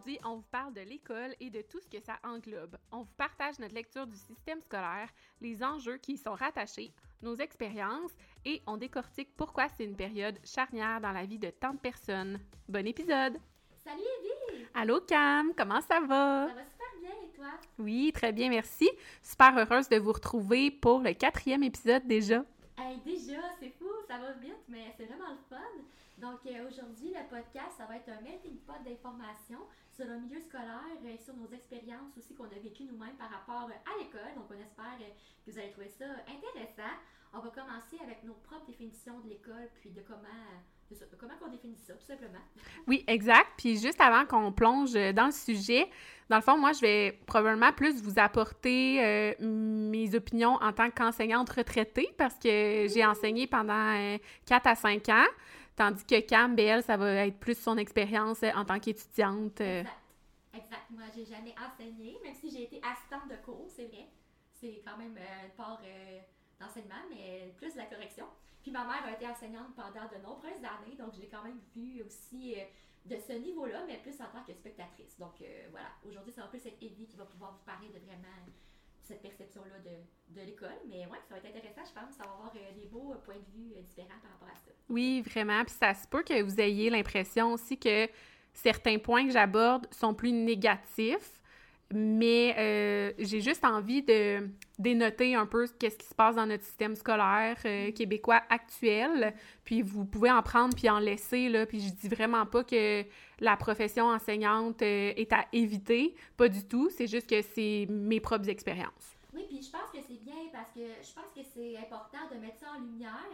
Aujourd'hui, on vous parle de l'école et de tout ce que ça englobe. On vous partage notre lecture du système scolaire, les enjeux qui y sont rattachés, nos expériences et on décortique pourquoi c'est une période charnière dans la vie de tant de personnes. Bon épisode! Salut Evie! Allô Cam, comment ça va? Ça va super bien et toi? Oui, très bien, merci. Super heureuse de vous retrouver pour le quatrième épisode déjà. Hey, déjà, c'est fou, ça va vite, mais c'est vraiment le fun. Donc euh, aujourd'hui, le podcast, ça va être un melting pot d'informations sur le milieu scolaire et sur nos expériences aussi qu'on a vécues nous-mêmes par rapport à l'école. Donc on espère euh, que vous allez trouver ça intéressant. On va commencer avec nos propres définitions de l'école, puis de comment, de ça, de comment on définit ça, tout simplement. Oui, exact. Puis juste avant qu'on plonge dans le sujet, dans le fond, moi, je vais probablement plus vous apporter euh, mes opinions en tant qu'enseignante retraitée parce que j'ai enseigné pendant euh, 4 à 5 ans, tandis que Cam, BL, ça va être plus son expérience euh, en tant qu'étudiante. euh. Exact. Exact. Moi, j'ai jamais enseigné, même si j'ai été assistante de cours, c'est vrai. C'est quand même une part euh, d'enseignement, mais plus de la correction. Puis ma mère a été enseignante pendant de nombreuses années, donc je l'ai quand même vu aussi de ce niveau-là, mais plus en tant que spectatrice. Donc voilà, aujourd'hui, c'est un peu cette Evie qui va pouvoir vous parler de vraiment cette perception-là de, l'école. Mais ouais, ça va être intéressant, je pense. Ça va avoir euh, des beaux euh, points de vue euh, différents par rapport à ça. Oui, vraiment. Puis ça se peut que vous ayez l'impression aussi que certains points que j'aborde sont plus négatifs, mais euh, j'ai juste envie de dénoter un peu qu'est-ce qui se passe dans notre système scolaire euh, québécois actuel. Puis vous pouvez en prendre puis en laisser, là. Puis je dis vraiment pas que la profession enseignante euh, est à éviter, pas du tout. C'est juste que c'est mes propres expériences. Oui, puis je pense que c'est bien parce que je pense que c'est important de mettre ça en lumière,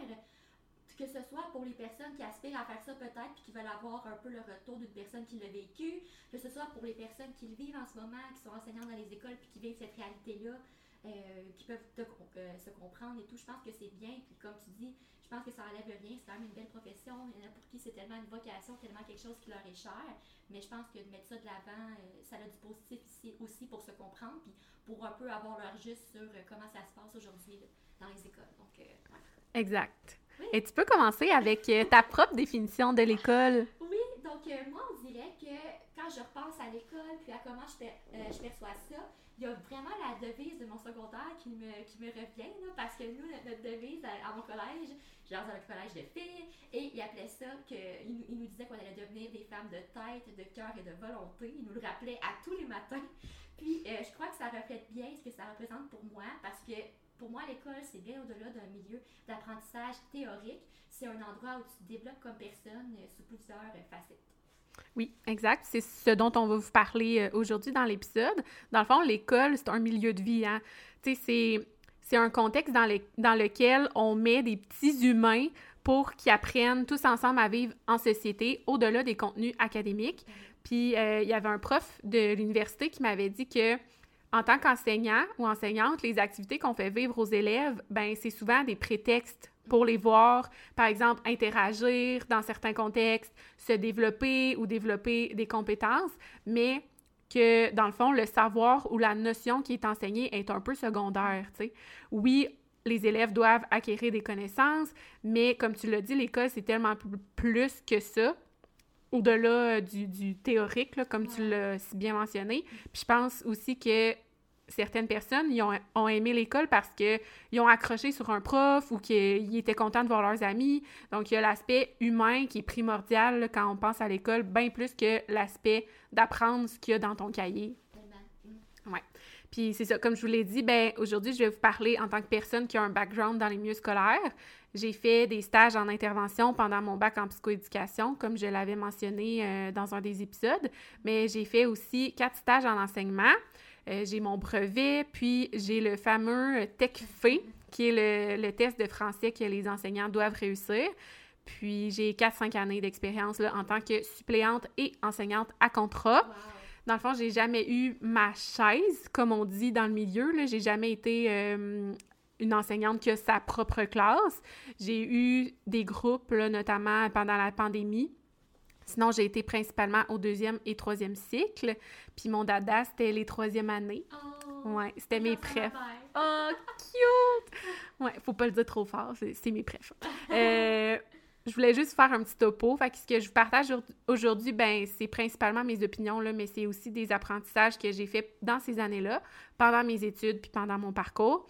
que ce soit pour les personnes qui aspirent à faire ça peut-être, puis qui veulent avoir un peu le retour d'une personne qui l'a vécu, que ce soit pour les personnes qui le vivent en ce moment, qui sont enseignantes dans les écoles, puis qui vivent cette réalité-là, euh, qui peuvent euh, se comprendre et tout. Je pense que c'est bien, puis comme tu dis, je pense que ça enlève rien, c'est quand même une belle profession. Il y en a pour qui c'est tellement une vocation, tellement quelque chose qui leur est cher. Mais je pense que de mettre ça de l'avant, euh, ça a du positif ici aussi pour se comprendre, puis pour un peu avoir leur juste sur comment ça se passe aujourd'hui dans les écoles. Donc, ouais. Exact. Et tu peux commencer avec euh, ta propre définition de l'école. Oui, donc euh, moi, on dirait que quand je repense à l'école, puis à comment euh, je perçois ça, il y a vraiment la devise de mon secondaire qui me, revient, parce que nous, notre, devise à, mon collège, j'ai dans un collège de filles, et il appelait ça que, il, nous- disait qu'on allait devenir des femmes de tête, de cœur et de volonté. Il nous le rappelait à tous les matins. Puis je crois que ça reflète bien ce que ça représente pour moi, parce que pour moi, l'école, c'est bien au-delà d'un milieu d'apprentissage théorique. C'est un endroit où tu te développes comme personne euh, sous plusieurs euh, facettes. Oui, exact. C'est ce dont on va vous parler euh, aujourd'hui dans l'épisode. Dans le fond, l'école, c'est un milieu de vie. Hein? Tu sais, c'est, c'est un contexte dans, le- dans lequel on met des petits humains pour qu'ils apprennent tous ensemble à vivre en société au-delà des contenus académiques. Puis, euh, il y avait un prof de l'université qui m'avait dit que en tant qu'enseignant ou enseignante, les activités qu'on fait vivre aux élèves, ben c'est souvent des prétextes pour les voir, par exemple, interagir dans certains contextes, se développer ou développer des compétences, mais que, dans le fond, le savoir ou la notion qui est enseignée est un peu secondaire. Oui, les élèves doivent acquérir des connaissances, mais comme tu l'as dit, l'école, c'est tellement pl- plus que ça, au-delà euh, du, du théorique, là, comme tu Ouais. l'as si bien mentionné. Puis je pense aussi que certaines personnes ils ont, ont aimé l'école parce qu'ils ont accroché sur un prof ou qu'ils étaient contents de voir leurs amis. Donc, il y a l'aspect humain qui est primordial là, quand on pense à l'école, bien plus que l'aspect d'apprendre ce qu'il y a dans ton cahier. Mm. Puis c'est ça, comme je vous l'ai dit, ben aujourd'hui, je vais vous parler en tant que personne qui a un background dans les milieux scolaires. J'ai fait des stages en intervention pendant mon bac en psychoéducation, comme je l'avais mentionné euh, dans un des épisodes, mais j'ai fait aussi quatre stages en enseignement. Euh, j'ai mon brevet, puis j'ai le fameux TECFE, qui est le, le test de français que les enseignants doivent réussir. Puis j'ai 4-5 années d'expérience en tant que suppléante et enseignante à contrat. Wow. Dans le fond, j'ai jamais eu ma chaise, comme on dit dans le milieu. J'ai jamais été euh, une enseignante qui a sa propre classe. J'ai eu des groupes, là, notamment pendant la pandémie. Sinon, j'ai été principalement au deuxième et troisième cycle. Puis mon dada, c'était les troisième années. Oh, Ouais, c'était mes préf. Oh, cute! Ouais, faut pas le dire trop fort, c'est mes préf. Euh, je voulais juste faire un petit topo. Fait que ce que je vous partage aujourd'hui, ben c'est principalement mes opinions, là, mais c'est aussi des apprentissages que j'ai fait dans ces années-là, pendant mes études puis pendant mon parcours.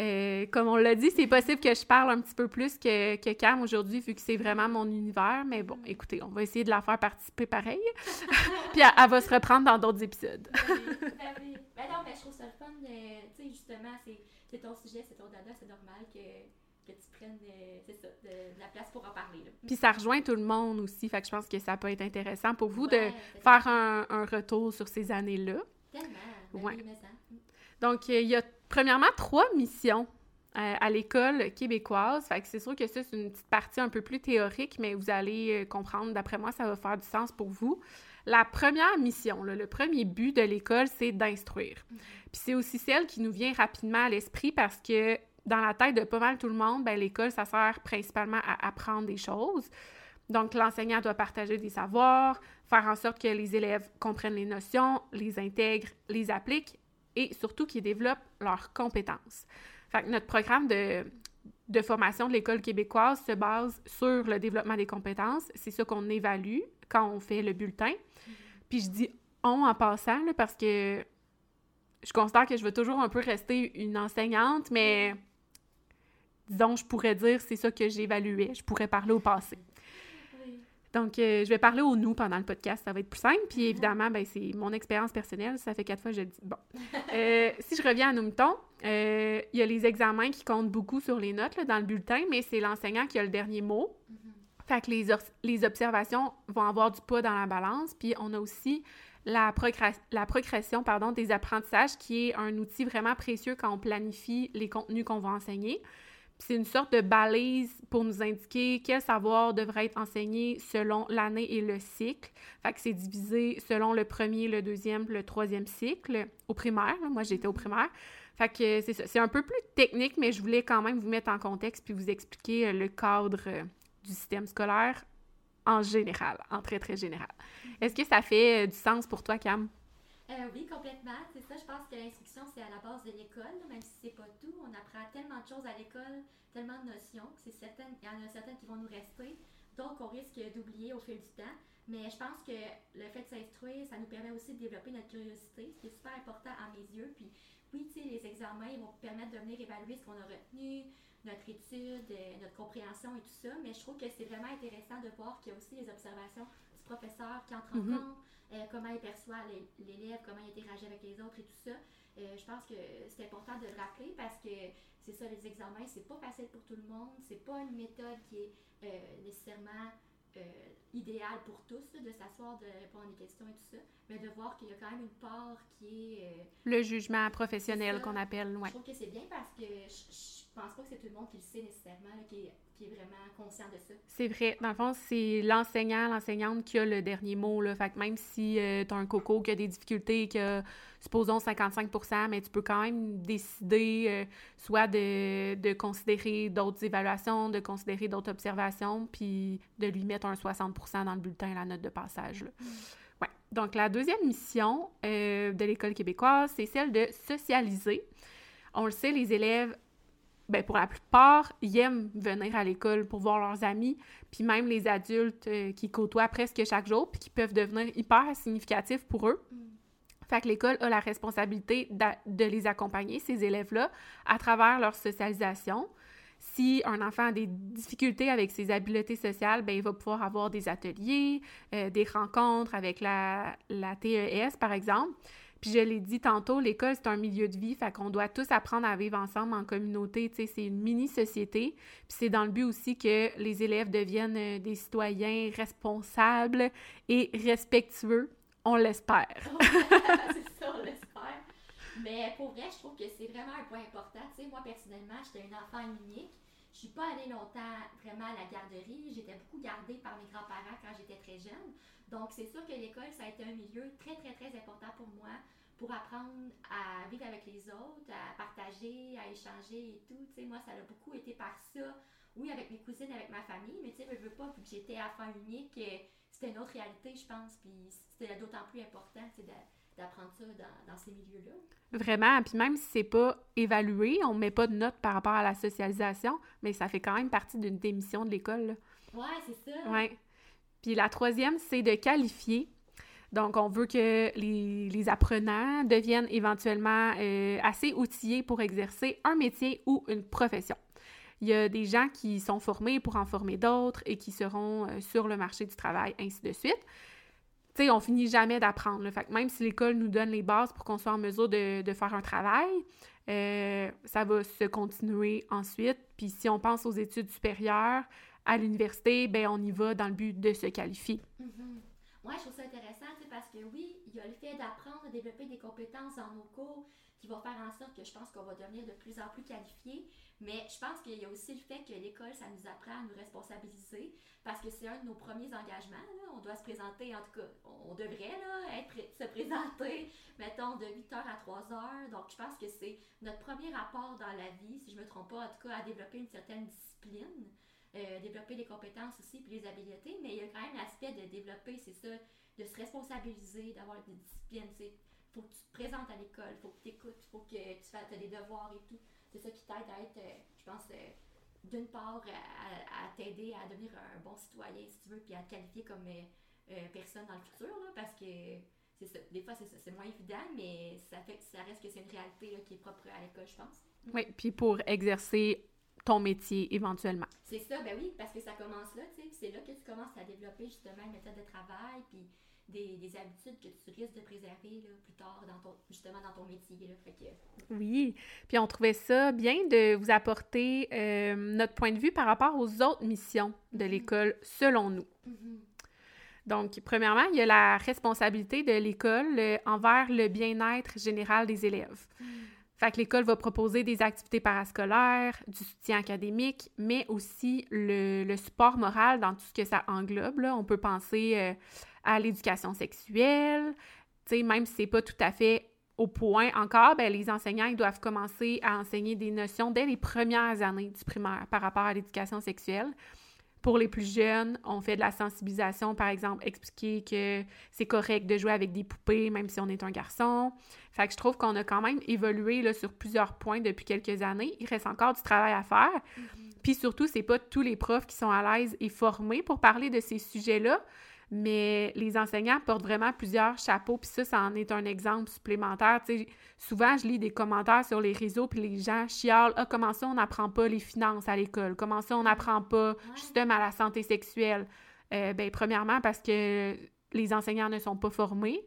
Euh, comme on l'a dit, c'est possible que je parle un petit peu plus que, que Cam aujourd'hui, vu que c'est vraiment mon univers. Mais bon, écoutez, on va essayer de la faire participer pareil. puis elle, va se reprendre dans d'autres épisodes. ben ben non, mais je trouve ça le fun. tu sais, justement, c'est ton sujet, c'est ton dada, c'est normal que que tu prennes euh, ça, de, la place pour en parler. Puis ça rejoint tout le monde aussi, fait que je pense que ça peut être intéressant pour vous de faire un, un, retour sur ces années-là. Tellement. Ben ouais. Donc, il y a premièrement trois missions euh, à l'école québécoise. Fait que c'est sûr que ça, c'est une petite partie un peu plus théorique, mais vous allez euh, comprendre, d'après moi, ça va faire du sens pour vous. La première mission, le premier but de l'école, c'est d'instruire. Mm. Puis c'est aussi celle qui nous vient rapidement à l'esprit parce que dans la tête de pas mal tout le monde, ben, l'école, ça sert principalement à apprendre des choses. Donc, l'enseignant doit partager des savoirs, faire en sorte que les élèves comprennent les notions, les intègrent, les appliquent et surtout qu'ils développent leurs compétences. Notre programme de, de formation de l'école québécoise se base sur le développement des compétences. C'est ça qu'on évalue quand on fait le bulletin. Puis je dis on en passant parce que je constate que je veux toujours un peu rester une enseignante, mais disons, je pourrais dire c'est ça que j'évaluais. Je pourrais parler au passé. Donc, euh, je vais parler au nous pendant le podcast, ça va être plus simple. Puis évidemment, ben, c'est mon expérience personnelle, ça fait quatre fois que je le dis. Bon. Euh, si je reviens à nos moutons, euh, il y a les examens qui comptent beaucoup sur les notes dans le bulletin, mais c'est l'enseignant qui a le dernier mot. Mm-hmm. Fait que les, les observations vont avoir du poids dans la balance. Puis on a aussi la, la progression pardon, des apprentissages, qui est un outil vraiment précieux quand on planifie les contenus qu'on va enseigner c'est une sorte de balise pour nous indiquer quel savoir devrait être enseigné selon l'année et le cycle. Fait que c'est divisé selon le premier, le deuxième, le troisième cycle au primaire. Moi, j'étais au primaire. Fait que c'est ça. C'est un peu plus technique, mais je voulais quand même vous mettre en contexte puis vous expliquer euh, le cadre euh, du système scolaire en général, en très, très général. Est-ce que ça fait euh, du sens pour toi, Cam? Euh, oui, complètement. C'est ça, je pense que l'instruction, c'est à la base de l'école, même si c'est pas tout. On apprend tellement de choses à l'école, tellement de notions, c'est certaines, il y en a certaines qui vont nous rester, donc on risque d'oublier au fil du temps. Mais je pense que le fait de s'instruire, ça nous permet aussi de développer notre curiosité, ce qui est super important à mes yeux. Puis oui, les examens, ils vont permettre de venir évaluer ce qu'on a retenu, notre étude, euh, notre compréhension et tout ça. Mais je trouve que c'est vraiment intéressant de voir qu'il y a aussi les observations qui entre en mm-hmm. compte euh, comment il perçoit l'élève, comment il interagit avec les autres et tout ça. Euh, je pense que c'est important de le rappeler parce que c'est ça, les examens, c'est pas facile pour tout le monde. C'est pas une méthode qui est euh, nécessairement idéale pour tous, de s'asseoir, de répondre à des questions et tout ça, mais de voir qu'il y a quand même une part qui est... le jugement professionnel qu'on appelle, ouais. Je trouve que c'est bien parce que je, je pense pas que c'est tout le monde qui le sait nécessairement, qui est qui est vraiment conscient de ça. C'est vrai. Dans le fond, c'est l'enseignant, l'enseignante qui a le dernier mot. Là. Fait que même si euh, tu as un coco qui a des difficultés, qui a, supposons, 55 mais tu peux quand même décider euh, soit de, de considérer d'autres évaluations, de considérer d'autres observations, puis de lui mettre un 60% dans le bulletin, la note de passage. Là. Mm. Ouais. Donc, la deuxième mission euh, de l'École québécoise, c'est celle de socialiser. On le sait, les élèves ben, pour la plupart, ils aiment venir à l'école pour voir leurs amis, puis même les adultes euh, qui côtoient presque chaque jour, puis qui peuvent devenir hyper significatifs pour eux. Mm. Fait que l'école a la responsabilité de les accompagner, ces élèves-là, à travers leur socialisation. Si un enfant a des difficultés avec ses habiletés sociales, ben, il va pouvoir avoir des ateliers, euh, des rencontres avec la, la TES, par exemple. Puis je l'ai dit tantôt, l'école, c'est un milieu de vie, fait qu'on doit tous apprendre à vivre ensemble en communauté, tu sais, c'est une mini-société. Puis c'est dans le but aussi que les élèves deviennent euh, des citoyens responsables et respectueux, on l'espère. c'est ça, on l'espère. Mais pour vrai, je trouve que c'est vraiment un point important. Tu sais, moi, personnellement, j'étais une enfant unique. Je suis pas allée longtemps vraiment à la garderie. J'étais beaucoup gardée par mes grands-parents quand j'étais très jeune. Donc, c'est sûr que l'école, ça a été un milieu très, très, très important pour moi pour apprendre à vivre avec les autres, à partager, à échanger et tout. Tu sais, moi, ça a beaucoup été par ça. Oui, avec mes cousines, avec ma famille, mais tu sais, je veux pas, vu que j'étais enfant unique, c'était une autre réalité, je pense. Puis c'était d'autant plus important, tu sais, d'apprendre ça dans, dans ces milieux-là. Vraiment, puis même si c'est pas évalué, on met pas de notes par rapport à la socialisation, mais ça fait quand même partie d'une démission de l'école. Ouais, c'est ça. Ouais. Puis la troisième, c'est de qualifier. Donc, on veut que les, apprenants deviennent éventuellement euh, assez outillés pour exercer un métier ou une profession. Il y a des gens qui sont formés pour en former d'autres et qui seront euh, sur le marché du travail, ainsi de suite. Tu sais, on finit jamais d'apprendre. Fait que même si l'école nous donne les bases pour qu'on soit en mesure de, de faire un travail, euh, ça va se continuer ensuite. Puis si on pense aux études supérieures, à l'université, ben on y va dans le but de se qualifier. Mhm. Ouais, je trouve ça intéressant, parce que oui, il y a le fait d'apprendre, de développer des compétences dans nos cours qui va faire en sorte que je pense qu'on va devenir de plus en plus qualifiés. Mais je pense qu'il y a aussi le fait que l'école, ça nous apprend à nous responsabiliser parce que c'est un de nos premiers engagements. On doit se présenter, en tout cas, on devrait là, être, se présenter, mettons, de 8h à 3h. Donc, je pense que c'est notre premier rapport dans la vie, si je ne me trompe pas, en tout cas, à développer une certaine discipline. Euh, développer des compétences aussi, puis les habiletés, mais il y a quand même l'aspect de développer, c'est ça, de se responsabiliser, d'avoir des disciplines, c'est faut que tu te présentes à l'école, faut que tu écoutes, faut que tu fasses des devoirs et tout. C'est ça qui t'aide à être, euh, je pense, euh, d'une part, à, t'aider à devenir un bon citoyen, si tu veux, puis à te qualifier comme euh, personne dans le futur, là, parce que. Des fois, c'est moins évident, mais ça fait ça reste que c'est une réalité qui est propre à l'école, je pense. Oui, puis pour exercer ton métier éventuellement. C'est ça, ben oui, parce que ça commence là, tu sais, c'est là que tu commences à développer justement une méthode de travail, puis des, des habitudes que tu risques de préserver là, plus tard, dans ton, justement dans ton métier. Là. Fait que, Oui, puis on trouvait ça bien de vous apporter euh, notre point de vue par rapport aux autres missions de Mhm. l'école, selon nous. mhm, Donc, premièrement, il y a la responsabilité de l'école euh, envers le bien-être général des élèves. Fait que l'école va proposer des activités parascolaires, du soutien académique, mais aussi le, le support moral dans tout ce que ça englobe. là. On peut penser euh, à l'éducation sexuelle, tu sais, même si c'est pas tout à fait au point encore, ben, les enseignants ils doivent commencer à enseigner des notions dès les premières années du primaire par rapport à l'éducation sexuelle. Pour les plus jeunes, on fait de la sensibilisation, par exemple, expliquer que c'est correct de jouer avec des poupées, même si on est un garçon. Fait que je trouve qu'on a quand même évolué là, sur plusieurs points depuis quelques années. Il reste encore du travail à faire. mhm. Puis surtout, c'est pas tous les profs qui sont à l'aise et formés pour parler de ces sujets-là, mais les enseignants portent vraiment plusieurs chapeaux, puis ça, ça en est un exemple supplémentaire. Souvent, je lis des commentaires sur les réseaux, puis les gens chialent « Ah, comment ça, on n'apprend pas les finances à l'école? Comment ça, on n'apprend pas justement la santé sexuelle? Euh, ben, premièrement, parce que les enseignants ne sont pas formés,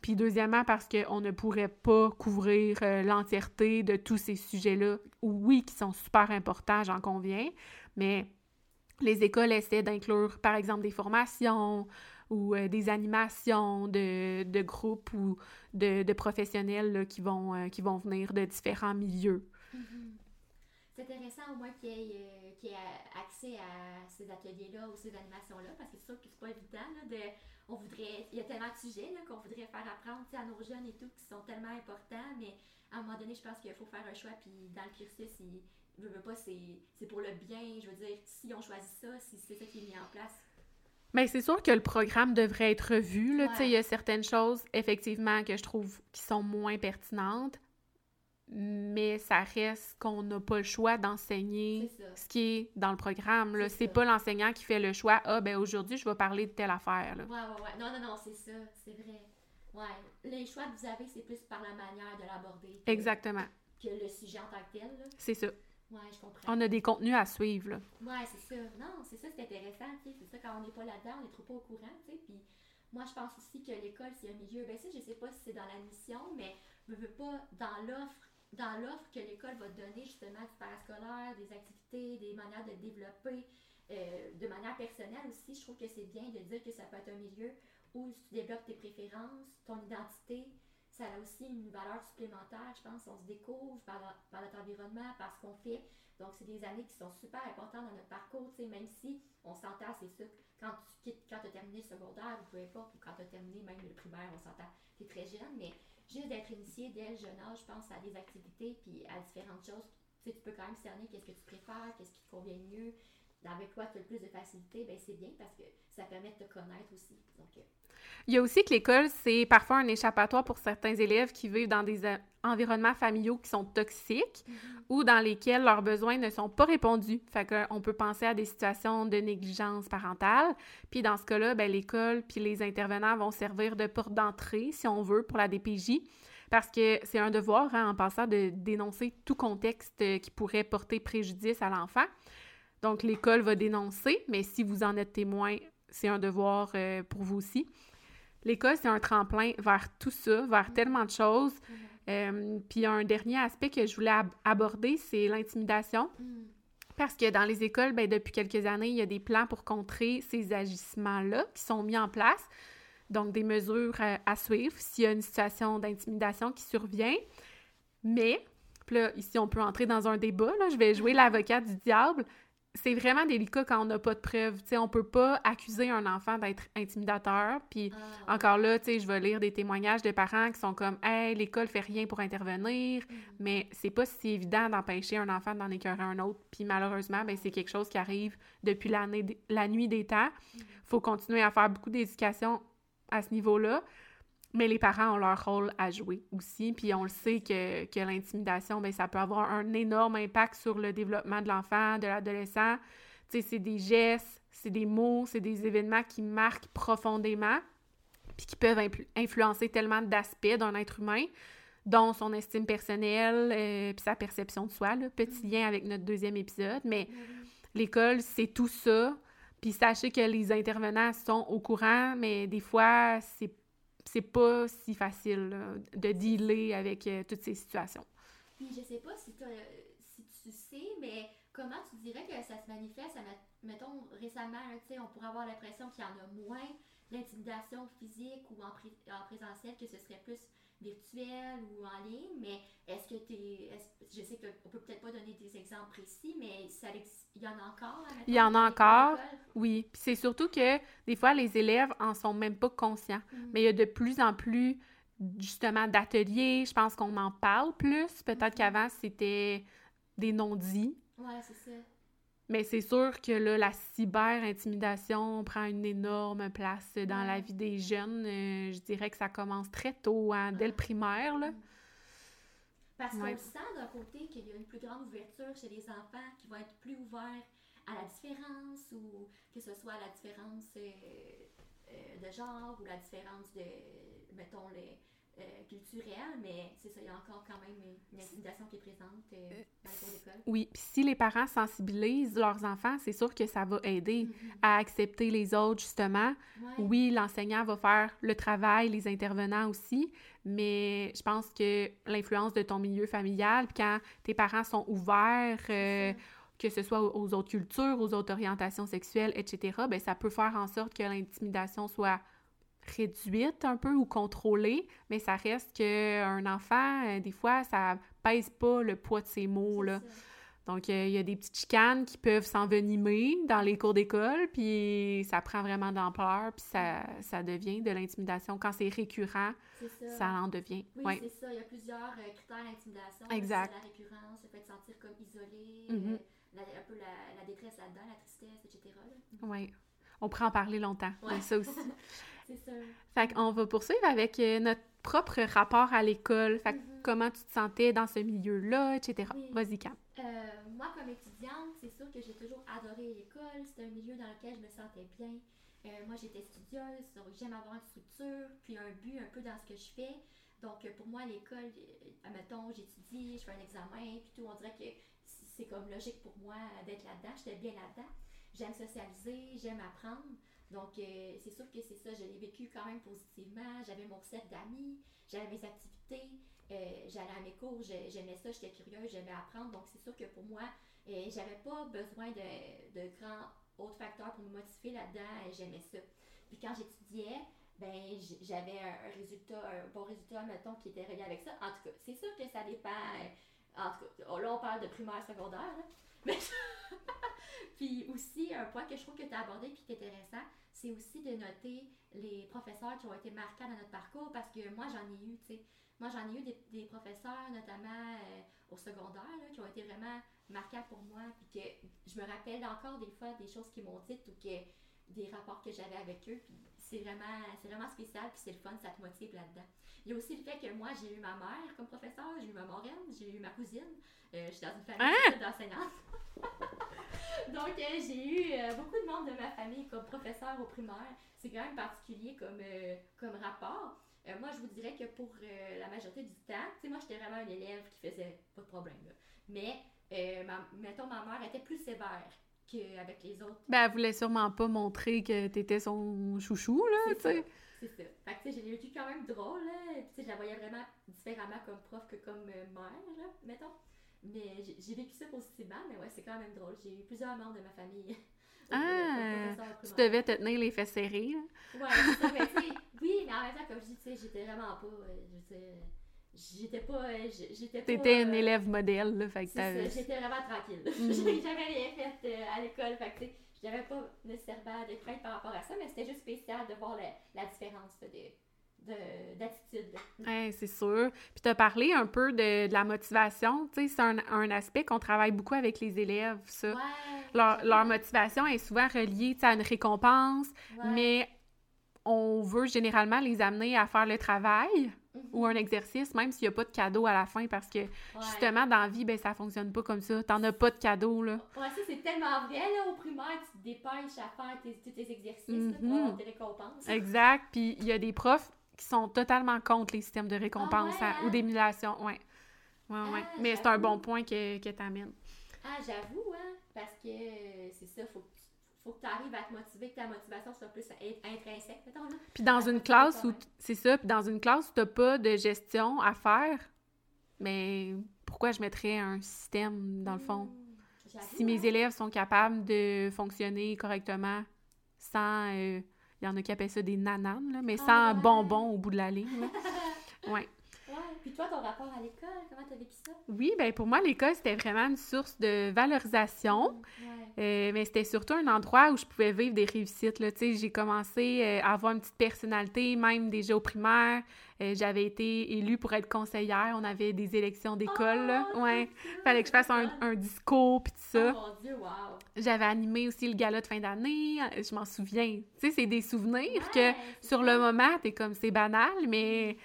puis deuxièmement, parce qu'on ne pourrait pas couvrir euh, l'entièreté de tous ces sujets-là, oui, qui sont super importants, j'en conviens, mais les écoles essaient d'inclure, par exemple, des formations ou euh, des animations de, de groupes ou de, de professionnels qui, vont, euh, qui vont venir de différents milieux. C'est intéressant au moins qu'il y, euh, y ait accès à ces ateliers-là ou ces animations-là, parce que c'est sûr que c'est pas évident. Là, de, on voudrait, il y a tellement de sujets qu'on voudrait faire apprendre à nos jeunes et tout qui sont tellement importants, mais à un moment donné, je pense qu'il faut faire un choix, puis dans le cursus, il veut, veut pas, c'est pour le bien. Je veux dire, si on choisit ça, si c'est ça qui est mis en place. Mais c'est sûr que le programme devrait être revu. Là, Ouais. Il y a certaines choses, effectivement, que je trouve qui sont moins pertinentes, mais ça reste qu'on n'a pas le choix d'enseigner ce qui est dans le programme. C'est pas l'enseignant qui fait le choix « Ah, ben aujourd'hui, je vais parler de telle affaire. là. Ouais, ouais, ouais. Non, non, non, c'est ça, c'est vrai. Ouais. Les choix que vous avez, c'est plus par la manière de l'aborder Exactement. que le sujet en tant que tel. C'est ça. Ouais, je comprends. On a des contenus à suivre. Là. Ouais, c'est ça. Non, c'est ça, c'est intéressant, tu sais. C'est ça, quand on n'est pas là-dedans, on est trop pas au courant, tu sais. Puis moi, je pense aussi que l'école, c'est un milieu. Ben, ça, je sais pas si c'est dans la mission, mais je veux pas, dans l'offre, dans l'offre que l'école va te donner, justement, du parascolaire, des activités, des manières de développer, euh, de manière personnelle aussi, je trouve que c'est bien de dire que ça peut être un milieu où tu développes tes préférences, ton identité. Ça a aussi une valeur supplémentaire, je pense. On se découvre par, notre environnement, par ce qu'on fait. Donc, c'est des années qui sont super importantes dans notre parcours, même si on s'entend, c'est ça. Quand tu quittes, quand tu as terminé le secondaire, ou peu importe, ou quand tu as terminé même le primaire, on s'entend, tu es très jeune, mais juste d'être initié dès le jeune âge, je pense, à des activités puis à différentes choses, tu sais, tu peux quand même cerner qu'est-ce que tu préfères, qu'est-ce qui te convient mieux. Avec quoi tu as le plus de facilité, ben c'est bien parce que ça permet de te connaître aussi. Donc, euh, il y a aussi que l'école, c'est parfois un échappatoire pour certains élèves qui vivent dans des euh, environnements familiaux qui sont toxiques Mhm. ou dans lesquels leurs besoins ne sont pas répondus. Fait qu'on peut penser à des situations de négligence parentale. Puis dans ce cas-là, ben, l'école puis les intervenants vont servir de porte d'entrée, si on veut, pour la DPJ. Parce que c'est un devoir, hein, en passant, de dénoncer tout contexte qui pourrait porter préjudice à l'enfant. Donc, l'école va dénoncer, mais si vous en êtes témoin, c'est un devoir euh, pour vous aussi. L'école, c'est un tremplin vers tout ça, vers tellement de choses. Mhm. Euh, puis un dernier aspect que je voulais ab- aborder, c'est l'intimidation. Mhm. Parce que dans les écoles, ben, depuis quelques années, il y a des plans pour contrer ces agissements-là qui sont mis en place. Donc, des mesures à, à suivre s'il y a une situation d'intimidation qui survient. Mais, là, ici, on peut entrer dans un débat. Là, je vais jouer l'avocat du diable. C'est vraiment délicat quand on n'a pas de preuves. Sais, on peut pas accuser un enfant d'être intimidateur. Puis, Ah, encore là, je vais lire des témoignages de parents qui sont comme Hey, l'école fait rien pour intervenir, Mhm. mais c'est pas si évident d'empêcher un enfant d'en écœurer un autre. Puis malheureusement, ben, c'est quelque chose qui arrive depuis l'année, la nuit des temps. faut continuer à faire beaucoup d'éducation à ce niveau-là. Mais les parents ont leur rôle à jouer aussi. Puis on le sait que, que l'intimidation, ben, ça peut avoir un énorme impact sur le développement de l'enfant, de l'adolescent. Tu sais, c'est des gestes, c'est des mots, c'est des événements qui marquent profondément puis qui peuvent influencer tellement d'aspects d'un être humain, dont son estime personnelle, euh, puis sa perception de soi, là, petit lien avec notre deuxième épisode. Mais l'école, c'est tout ça. Puis sachez que les intervenants sont au courant, mais des fois, c'est c'est pas si facile de dealer avec euh, toutes ces situations. Puis je sais pas si, t'as- si tu sais, mais comment tu dirais que ça se manifeste, mettons récemment, on pourrait avoir l'impression qu'il y en a moins d'intimidation physique ou en, pré- en présentiel, que ce serait plus virtuel ou en ligne, mais est-ce que tu es, je sais qu'on peut peut-être pas donner des exemples précis, mais ça, il y en a encore, mettons, Il y en a encore. Oui, puis c'est surtout que des fois, les élèves en sont même pas conscients. Mhm. Mais il y a de plus en plus, justement, d'ateliers. Je pense qu'on en parle plus. Peut-être Mhm. qu'avant, c'était des non-dits. Ouais, c'est ça. Mais c'est sûr que là, la cyber-intimidation prend une énorme place dans la vie des jeunes. Euh, je dirais que ça commence très tôt, hein, dès le primaire. Là. Parce Ouais. qu'on sent d'un côté qu'il y a une plus grande ouverture chez les enfants qui vont être plus ouverts à la différence ou que ce soit la différence euh, euh, de genre ou la différence de, mettons, les, euh, culturelle, mais c'est ça, il y a encore quand même une, intimidation qui est présente euh, dans les cours d'école. Oui, puis si les parents sensibilisent leurs enfants, c'est sûr que ça va aider Mhm. à accepter les autres, justement. Ouais. Oui, l'enseignant va faire le travail, les intervenants aussi, mais je pense que l'influence de ton milieu familial, puis quand tes parents sont ouverts, euh, que ce soit aux aux autres cultures, aux autres orientations sexuelles, etc., ben ça peut faire en sorte que l'intimidation soit réduite un peu ou contrôlée, mais ça reste qu'un enfant, euh, des fois, ça pèse pas le poids de ses mots, là. Donc, euh, il y a des petites chicanes qui peuvent s'envenimer dans les cours d'école, puis ça prend vraiment d'ampleur, puis ça, ça devient de l'intimidation. Quand c'est récurrent, ça. ça en devient. Oui, Ouais. c'est ça. Il y a plusieurs euh, critères d'intimidation. Exact. La récurrence, le fait de se sentir comme isolé, euh, la- un peu la, la détresse là-dedans, la tristesse, etc. Ouais. On pourrait en parler longtemps, Ouais. ça aussi. C'est ça. Fait qu'on va poursuivre avec euh, notre propre rapport à l'école. Fait que Mhm. comment tu te sentais dans ce milieu-là, etc. Oui. Vas-y, Cam. Euh, moi, comme étudiante, c'est sûr que j'ai toujours adoré l'école. C'était un milieu dans lequel je me sentais bien. Euh, moi, j'étais studieuse, donc j'aime avoir une structure, puis un but un peu dans ce que je fais. Donc, pour moi, l'école, admettons, j'étudie, je fais un examen, puis tout, on dirait que c'est comme logique pour moi d'être là-dedans. J'étais bien là-dedans. J'aime socialiser, j'aime apprendre. Donc, euh, c'est sûr que c'est ça, je l'ai vécu quand même positivement. J'avais mon cercle d'amis, j'avais mes activités, euh, j'allais à mes cours, j'ai- j'aimais ça, j'étais curieuse, j'aimais apprendre. Donc, c'est sûr que pour moi, euh, j'avais pas besoin de, de grands autres facteurs pour me motiver là-dedans. J'aimais ça. Puis quand j'étudiais, ben j'avais un, résultat, un bon résultat, mettons, qui était relié avec ça. En tout cas, c'est sûr que ça dépend. En tout cas, oh, là, on parle de primaire, secondaire, là. Mais puis aussi, un point que je trouve que tu as abordé et qui est intéressant, c'est aussi de noter les professeurs qui ont été marquants dans notre parcours parce que moi, j'en ai eu, tu sais. Moi, j'en ai eu des, professeurs, notamment euh, au secondaire, là, qui ont été vraiment marquant pour moi, puis que je me rappelle encore des fois des choses qui m'ont dites ou que des rapports que j'avais avec eux, puis c'est vraiment, c'est vraiment spécial, puis c'est le fun, ça te motive là-dedans. Il y a aussi le fait que moi, j'ai eu ma mère comme professeur, j'ai eu ma marraine, j'ai eu ma cousine, euh, je suis dans une famille Hein? d'enseignantes. Donc, euh, j'ai eu euh, beaucoup de membres de ma famille comme professeur au primaire. C'est quand même particulier comme, euh, comme rapport. Moi, je vous dirais que pour la majorité du temps, tu sais, moi, j'étais vraiment un élève qui faisait pas de problème. là. Mais, ma- mettons, ma mère était plus sévère qu'avec les autres. Ben, elle voulait sûrement pas montrer que t'étais son chouchou, là, tu sais. C'est ça. Fait que, tu sais, j'ai vécu quand même drôle, là. Puis, tu sais, je la voyais vraiment différemment comme prof que comme euh, mère, là, mettons. Mais j'ai- vécu ça positivement, mais ouais, c'est quand même drôle. J'ai eu plusieurs membres de ma famille. Ah, Tu devais te tenir les fesses serrées, là. Ouais, c'est ça, mais tu sais, oui, mais en même temps, comme je dis, tu sais, j'étais vraiment pas, euh, je veux dire, j'étais pas, euh, j'étais. T'étais une euh, élève modèle, là, fait que j'étais vraiment tranquille. Mhm. J'avais rien fait euh, à l'école, fait que tu j'avais pas nécessairement de crainte par rapport à ça, mais c'était juste spécial de voir la, la différence là, de, de, d'attitude. Ouais, c'est sûr. Puis t'as parlé un peu de, de la motivation, tu sais, c'est un, un aspect qu'on travaille beaucoup avec les élèves, ça. Ouais. Leur, motivation est souvent reliée tu à une récompense, Ouais. mais on veut généralement les amener à faire le travail Mhm. ou un exercice, même s'il n'y a pas de cadeau à la fin, parce que Ouais. justement, dans la vie, ben, ça fonctionne pas comme ça. T'en as pas de cadeau, là. Ouais, ça c'est tellement vrai, là, au primaire, tu te dépêches à faire tes, tous tes exercices pour Mhm. avoir tes récompenses. Exact. Puis il y a des profs qui sont totalement contre les systèmes de récompense Ah ouais, hein, hein? ou d'émulation. Ouais. Ouais, ouais. Ah, Mais c'est un bon point que, que tu amènes. Ah, j'avoue, hein, parce que euh, c'est ça, faut que tu faut que arrives à te motiver, que ta motivation soit plus in- intrinsèque, mettons, là. Puis dans une classe où, c'est ça, puis dans une classe où t'as pas de gestion à faire, mais pourquoi je mettrais un système, dans le fond? Mmh, Si mes hein. élèves sont capables de fonctionner correctement sans... euh, Il y en a qui appellent ça des nananes, là, mais sans Ah ouais. bonbons au bout de la ligne. Ouais. Ouais. Puis toi, ton rapport à l'école, comment t'as vécu ça? Oui, ben pour moi, l'école, c'était vraiment une source de valorisation. Ouais. Euh, mais c'était surtout un endroit où je pouvais vivre des réussites. Là. J'ai commencé euh, à avoir une petite personnalité, même déjà au primaire. Euh, J'avais été élue pour être conseillère. On avait des élections d'école. Oh, ouais. Fallait que je fasse un, un discours, puis tout ça. Oh mon dieu, wow! J'avais animé aussi le gala de fin d'année. Je m'en souviens. Tu sais, c'est des souvenirs que, Ouais, sur le moment, t'es comme, c'est banal, mais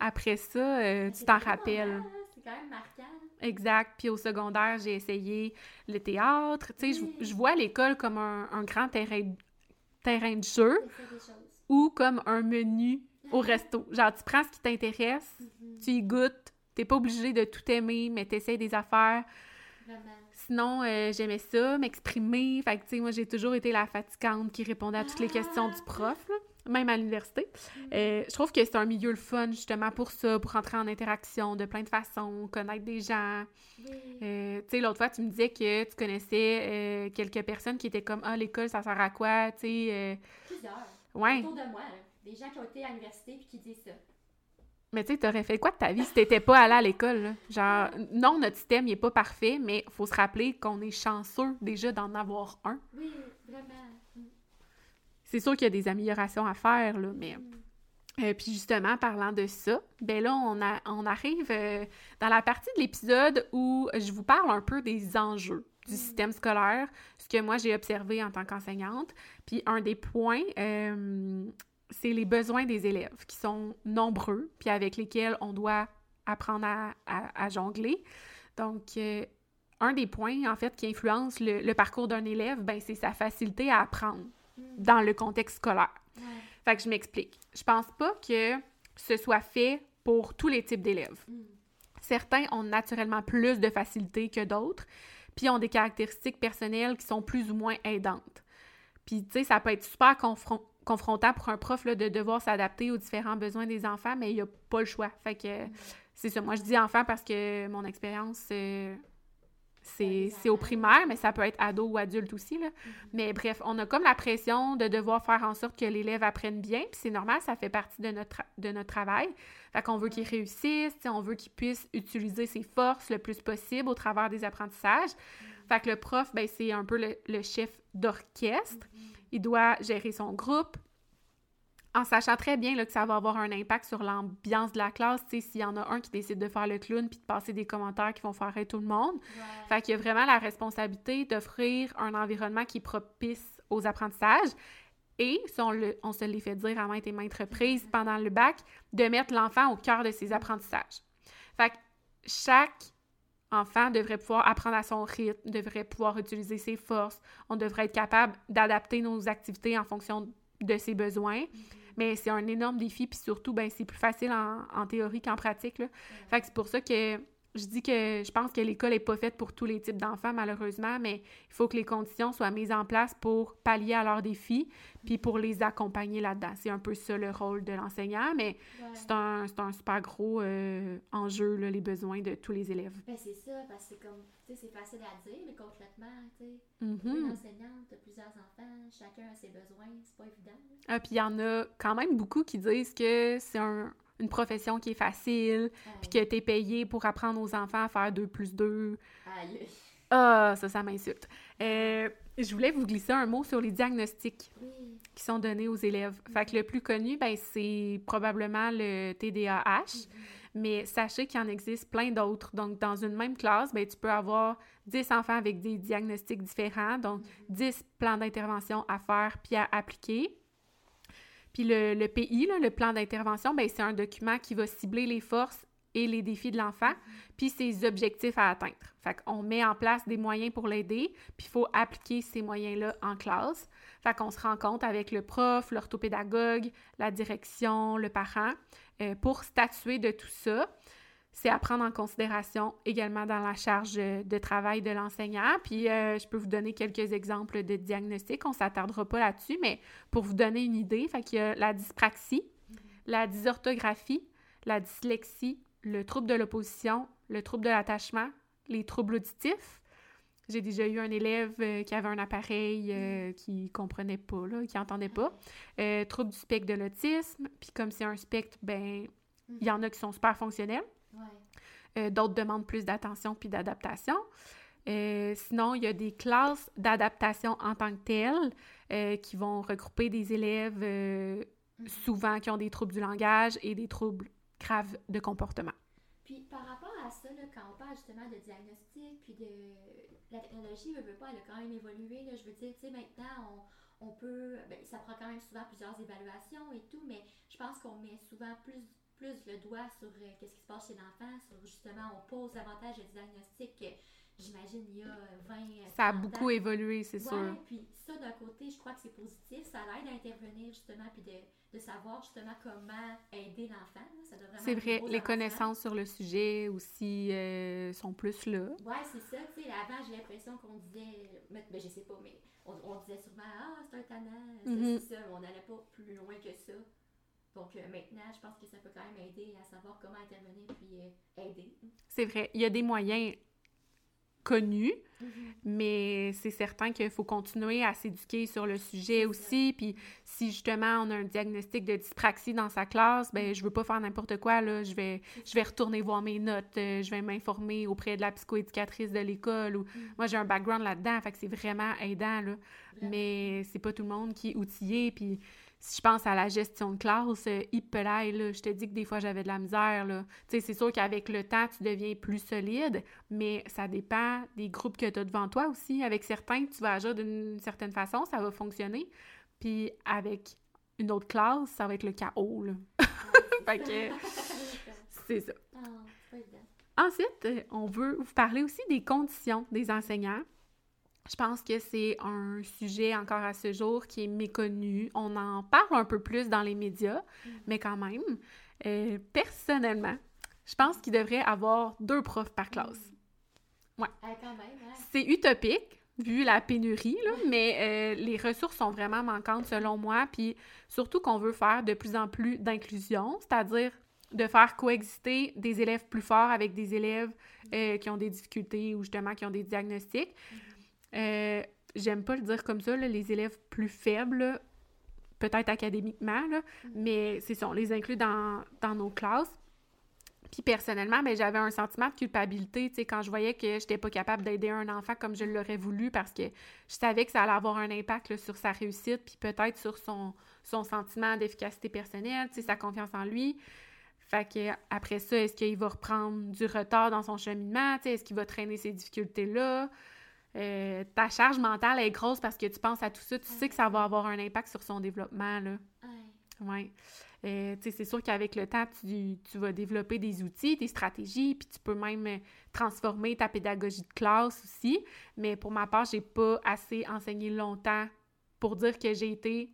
après ça, euh, tu t'en rappelles. hein, C'est quand même marquant. Exact. Puis au secondaire, j'ai essayé le théâtre. Tu sais, je- Oui. je vois l'école comme un, un grand terrain, terrain de jeu ou comme un menu au resto. Genre, tu prends ce qui t'intéresse, Mhm, tu y goûtes. T'es pas obligé de tout aimer, mais t'essayes des affaires. Vraiment. Sinon, euh, j'aimais ça, m'exprimer. Fait que, tu sais, moi, j'ai toujours été la fatigante qui répondait à toutes les questions du prof, là, même à l'université. Euh, je trouve que c'est un milieu le fun, justement, pour ça, pour entrer en interaction de plein de façons, connaître des gens. Euh, tu sais, l'autre fois, tu me disais que tu connaissais euh, quelques personnes qui étaient comme « Ah, l'école, ça sert à quoi? » Tu sais, Plusieurs. ouais. Autour de moi, là. Des gens qui ont été à l'université puis qui disent ça. Mais tu sais, t'aurais fait quoi de ta vie si t'étais pas allé à l'école? Genre, non, notre système, il est pas parfait, mais faut se rappeler qu'on est chanceux déjà d'en avoir un. Oui, vraiment. C'est sûr qu'il y a des améliorations à faire, là, mais... Euh, puis justement, parlant de ça, ben là, on, a, on arrive euh, dans la partie de l'épisode où je vous parle un peu des enjeux du Mm. système scolaire, ce que moi j'ai observé en tant qu'enseignante. Puis un des points, euh, c'est les besoins des élèves qui sont nombreux, puis avec lesquels on doit apprendre à, à- à jongler. Donc, un des points, en fait, qui influence le, le parcours d'un élève, ben, c'est sa facilité à apprendre. Dans le contexte scolaire. Ouais. Fait que je m'explique. Je pense pas que ce soit fait pour tous les types d'élèves. Mm. Certains ont naturellement plus de facilité que d'autres, puis ont des caractéristiques personnelles qui sont plus ou moins aidantes. Puis, tu sais, ça peut être super confron- confrontant pour un prof là, de devoir s'adapter aux différents besoins des enfants, mais il n'y a pas le choix. Fait que c'est ça. Moi, je dis enfant parce que mon expérience, euh, c'est au primaire, mais ça peut être ado ou adulte aussi. Là. Mais bref, on a comme la pression de devoir faire en sorte que l'élève apprenne bien, puis c'est normal, ça fait partie de notre, de notre travail. Fait qu'on veut qu'il réussisse, on veut qu'il puisse utiliser ses forces le plus possible au travers des apprentissages. Fait que le prof, ben, c'est un peu le, le chef d'orchestre. Il doit gérer son groupe, en sachant très bien là, que ça va avoir un impact sur l'ambiance de la classe, s'il y en a un qui décide de faire le clown puis de passer des commentaires qui vont faire rire tout le monde. Ouais. Fait qu'il y a vraiment la responsabilité d'offrir un environnement qui est propice aux apprentissages et, si on, le- on se l'est fait dire à maintes et maintes reprises pendant le bac, de mettre l'enfant au cœur de ses apprentissages. Fait que chaque enfant devrait pouvoir apprendre à son rythme, devrait pouvoir utiliser ses forces, on devrait être capable d'adapter nos activités en fonction de ses besoins. Mais c'est un énorme défi, puis surtout, ben, c'est plus facile en, en théorie qu'en pratique. Là. Fait que c'est pour ça que je dis que je pense que l'école n'est pas faite pour tous les types d'enfants, malheureusement, mais il faut que les conditions soient mises en place pour pallier à leurs défis, puis pour les accompagner là-dedans. C'est un peu ça le rôle de l'enseignant, mais Ouais. c'est un, c'est un super gros euh, enjeu, là, les besoins de tous les élèves. Ben, c'est ça, parce que c'est comme, tu sais, c'est facile à dire, mais concrètement, tu sais, Mhm. une enseignante, plusieurs enfants, chacun a ses besoins, c'est pas évident. là. Ah, puis il y en a quand même beaucoup qui disent que c'est un- une profession qui est facile, puis que t'es payé pour apprendre aux enfants à faire 2 plus 2. Aïe. Ah, ça, ça m'insulte. Euh, je voulais vous glisser un mot sur les diagnostics Oui. qui sont donnés aux élèves. Fait que le plus connu, ben, c'est probablement le TDAH, mais sachez qu'il en existe plein d'autres. Donc, dans une même classe, ben, tu peux avoir 10 enfants avec des diagnostics différents, donc 10 plans d'intervention à faire puis à appliquer. Puis le, PI, le plan d'intervention, ben, c'est un document qui va cibler les forces et les défis de l'enfant, puis ses objectifs à atteindre. Fait qu'on met en place des moyens pour l'aider, puis il faut appliquer ces moyens-là en classe. Fait qu'on se rend compte avec le prof, l'orthopédagogue, la direction, le parent, euh, pour statuer de tout ça. C'est à prendre en considération également dans la charge de travail de l'enseignant. Puis euh, je peux vous donner quelques exemples de diagnostics. On ne s'attardera pas là-dessus, mais pour vous donner une idée, fait y a la dyspraxie, la dysorthographie, la dyslexie, le trouble de l'opposition, le trouble de l'attachement, les troubles auditifs. J'ai déjà eu un élève euh, qui avait un appareil euh, qui comprenait pas, là, qui entendait pas. Euh, trouble du spectre de l'autisme. Puis comme c'est un spectre, ben il y en a qui sont super fonctionnels. Euh, D'autres demandent plus d'attention puis d'adaptation. Euh, sinon, il y a des classes d'adaptation en tant que telles euh, qui vont regrouper des élèves euh, souvent qui ont des troubles du langage et des troubles graves de comportement. Puis par rapport à ça, là, quand on parle justement de diagnostic, puis de la technologie, veut, veut pas, elle a quand même évolué. Là, je veux dire, tu sais, maintenant, on, on peut, ben, ça prend quand même souvent plusieurs évaluations et tout, mais je pense qu'on met souvent plus, plus le doigt sur euh, qu'est-ce qui se passe chez l'enfant, sur justement, on pose davantage le diagnostic j'imagine il y a 20 Ça a 30 beaucoup ans. évolué, c'est Ouais, sûr. puis ça, d'un côté, je crois que c'est positif. Ça l'aide à intervenir, justement, puis de, de savoir, justement, comment aider l'enfant. C'est vrai, les connaissances sur le sujet aussi euh, sont plus là. Ouais, c'est ça. Tu sais, avant, j'ai l'impression qu'on disait, mais ben, je sais pas, mais on, on disait souvent, ah, c'est un tannant, Mhm. c'est ça. On n'allait pas plus loin que ça. Donc euh, maintenant, je pense que ça peut quand même aider à savoir comment intervenir puis euh, aider. C'est vrai, il y a des moyens connus, mais c'est certain qu'il faut continuer à s'éduquer sur le sujet aussi. Puis si justement on a un diagnostic de dyspraxie dans sa classe, ben je veux pas faire n'importe quoi là. Je vais, je vais retourner voir mes notes, euh, je vais m'informer auprès de la psychoéducatrice de l'école. Ou moi j'ai un background là-dedans, fait que c'est vraiment aidant là. Mais c'est pas tout le monde qui est outillé. Puis si je pense à la gestion de classe, euh, hippelaille, là, je te dis que des fois j'avais de la misère. Là. Tu sais, c'est sûr qu'avec le temps, tu deviens plus solide, mais ça dépend des groupes que tu as devant toi aussi. Avec certains, tu vas agir d'une certaine façon, ça va fonctionner. Puis avec une autre classe, ça va être le chaos. Là. Fait que c'est ça. Ah. Ensuite, euh, on veut vous parler aussi des conditions des enseignants. Je pense que c'est un sujet encore à ce jour qui est méconnu. On en parle un peu plus dans les médias, mais quand même, euh, personnellement, je pense qu'il devrait avoir deux profs par classe. Ah, quand même, hein. C'est utopique, vu la pénurie, là, mais euh, les ressources sont vraiment manquantes selon moi. Puis surtout qu'on veut faire de plus en plus d'inclusion, c'est-à-dire de faire coexister des élèves plus forts avec des élèves euh, qui ont des difficultés ou justement qui ont des diagnostics. Euh, J'aime pas le dire comme ça, là, les élèves plus faibles, peut-être académiquement, là, mais c'est ça, on les inclut dans, dans nos classes. Puis personnellement, ben, j'avais un sentiment de culpabilité, tu sais, quand je voyais que j'étais pas capable d'aider un enfant comme je l'aurais voulu parce que je savais que ça allait avoir un impact sur sa réussite, puis peut-être sur son, son sentiment d'efficacité personnelle, tu sais, sa confiance en lui. Fait que après ça, est-ce qu'il va reprendre du retard dans son cheminement? Tu sais, est-ce qu'il va traîner ces difficultés-là? Euh, ta charge mentale est grosse parce que tu penses à tout ça, tu sais que ça va avoir un impact sur son développement, là. Ouais. Euh, c'est sûr qu'avec le temps, tu, vas développer des outils, des stratégies, puis tu peux même euh, transformer ta pédagogie de classe aussi. Mais pour ma part, j'ai pas assez enseigné longtemps pour dire que j'ai été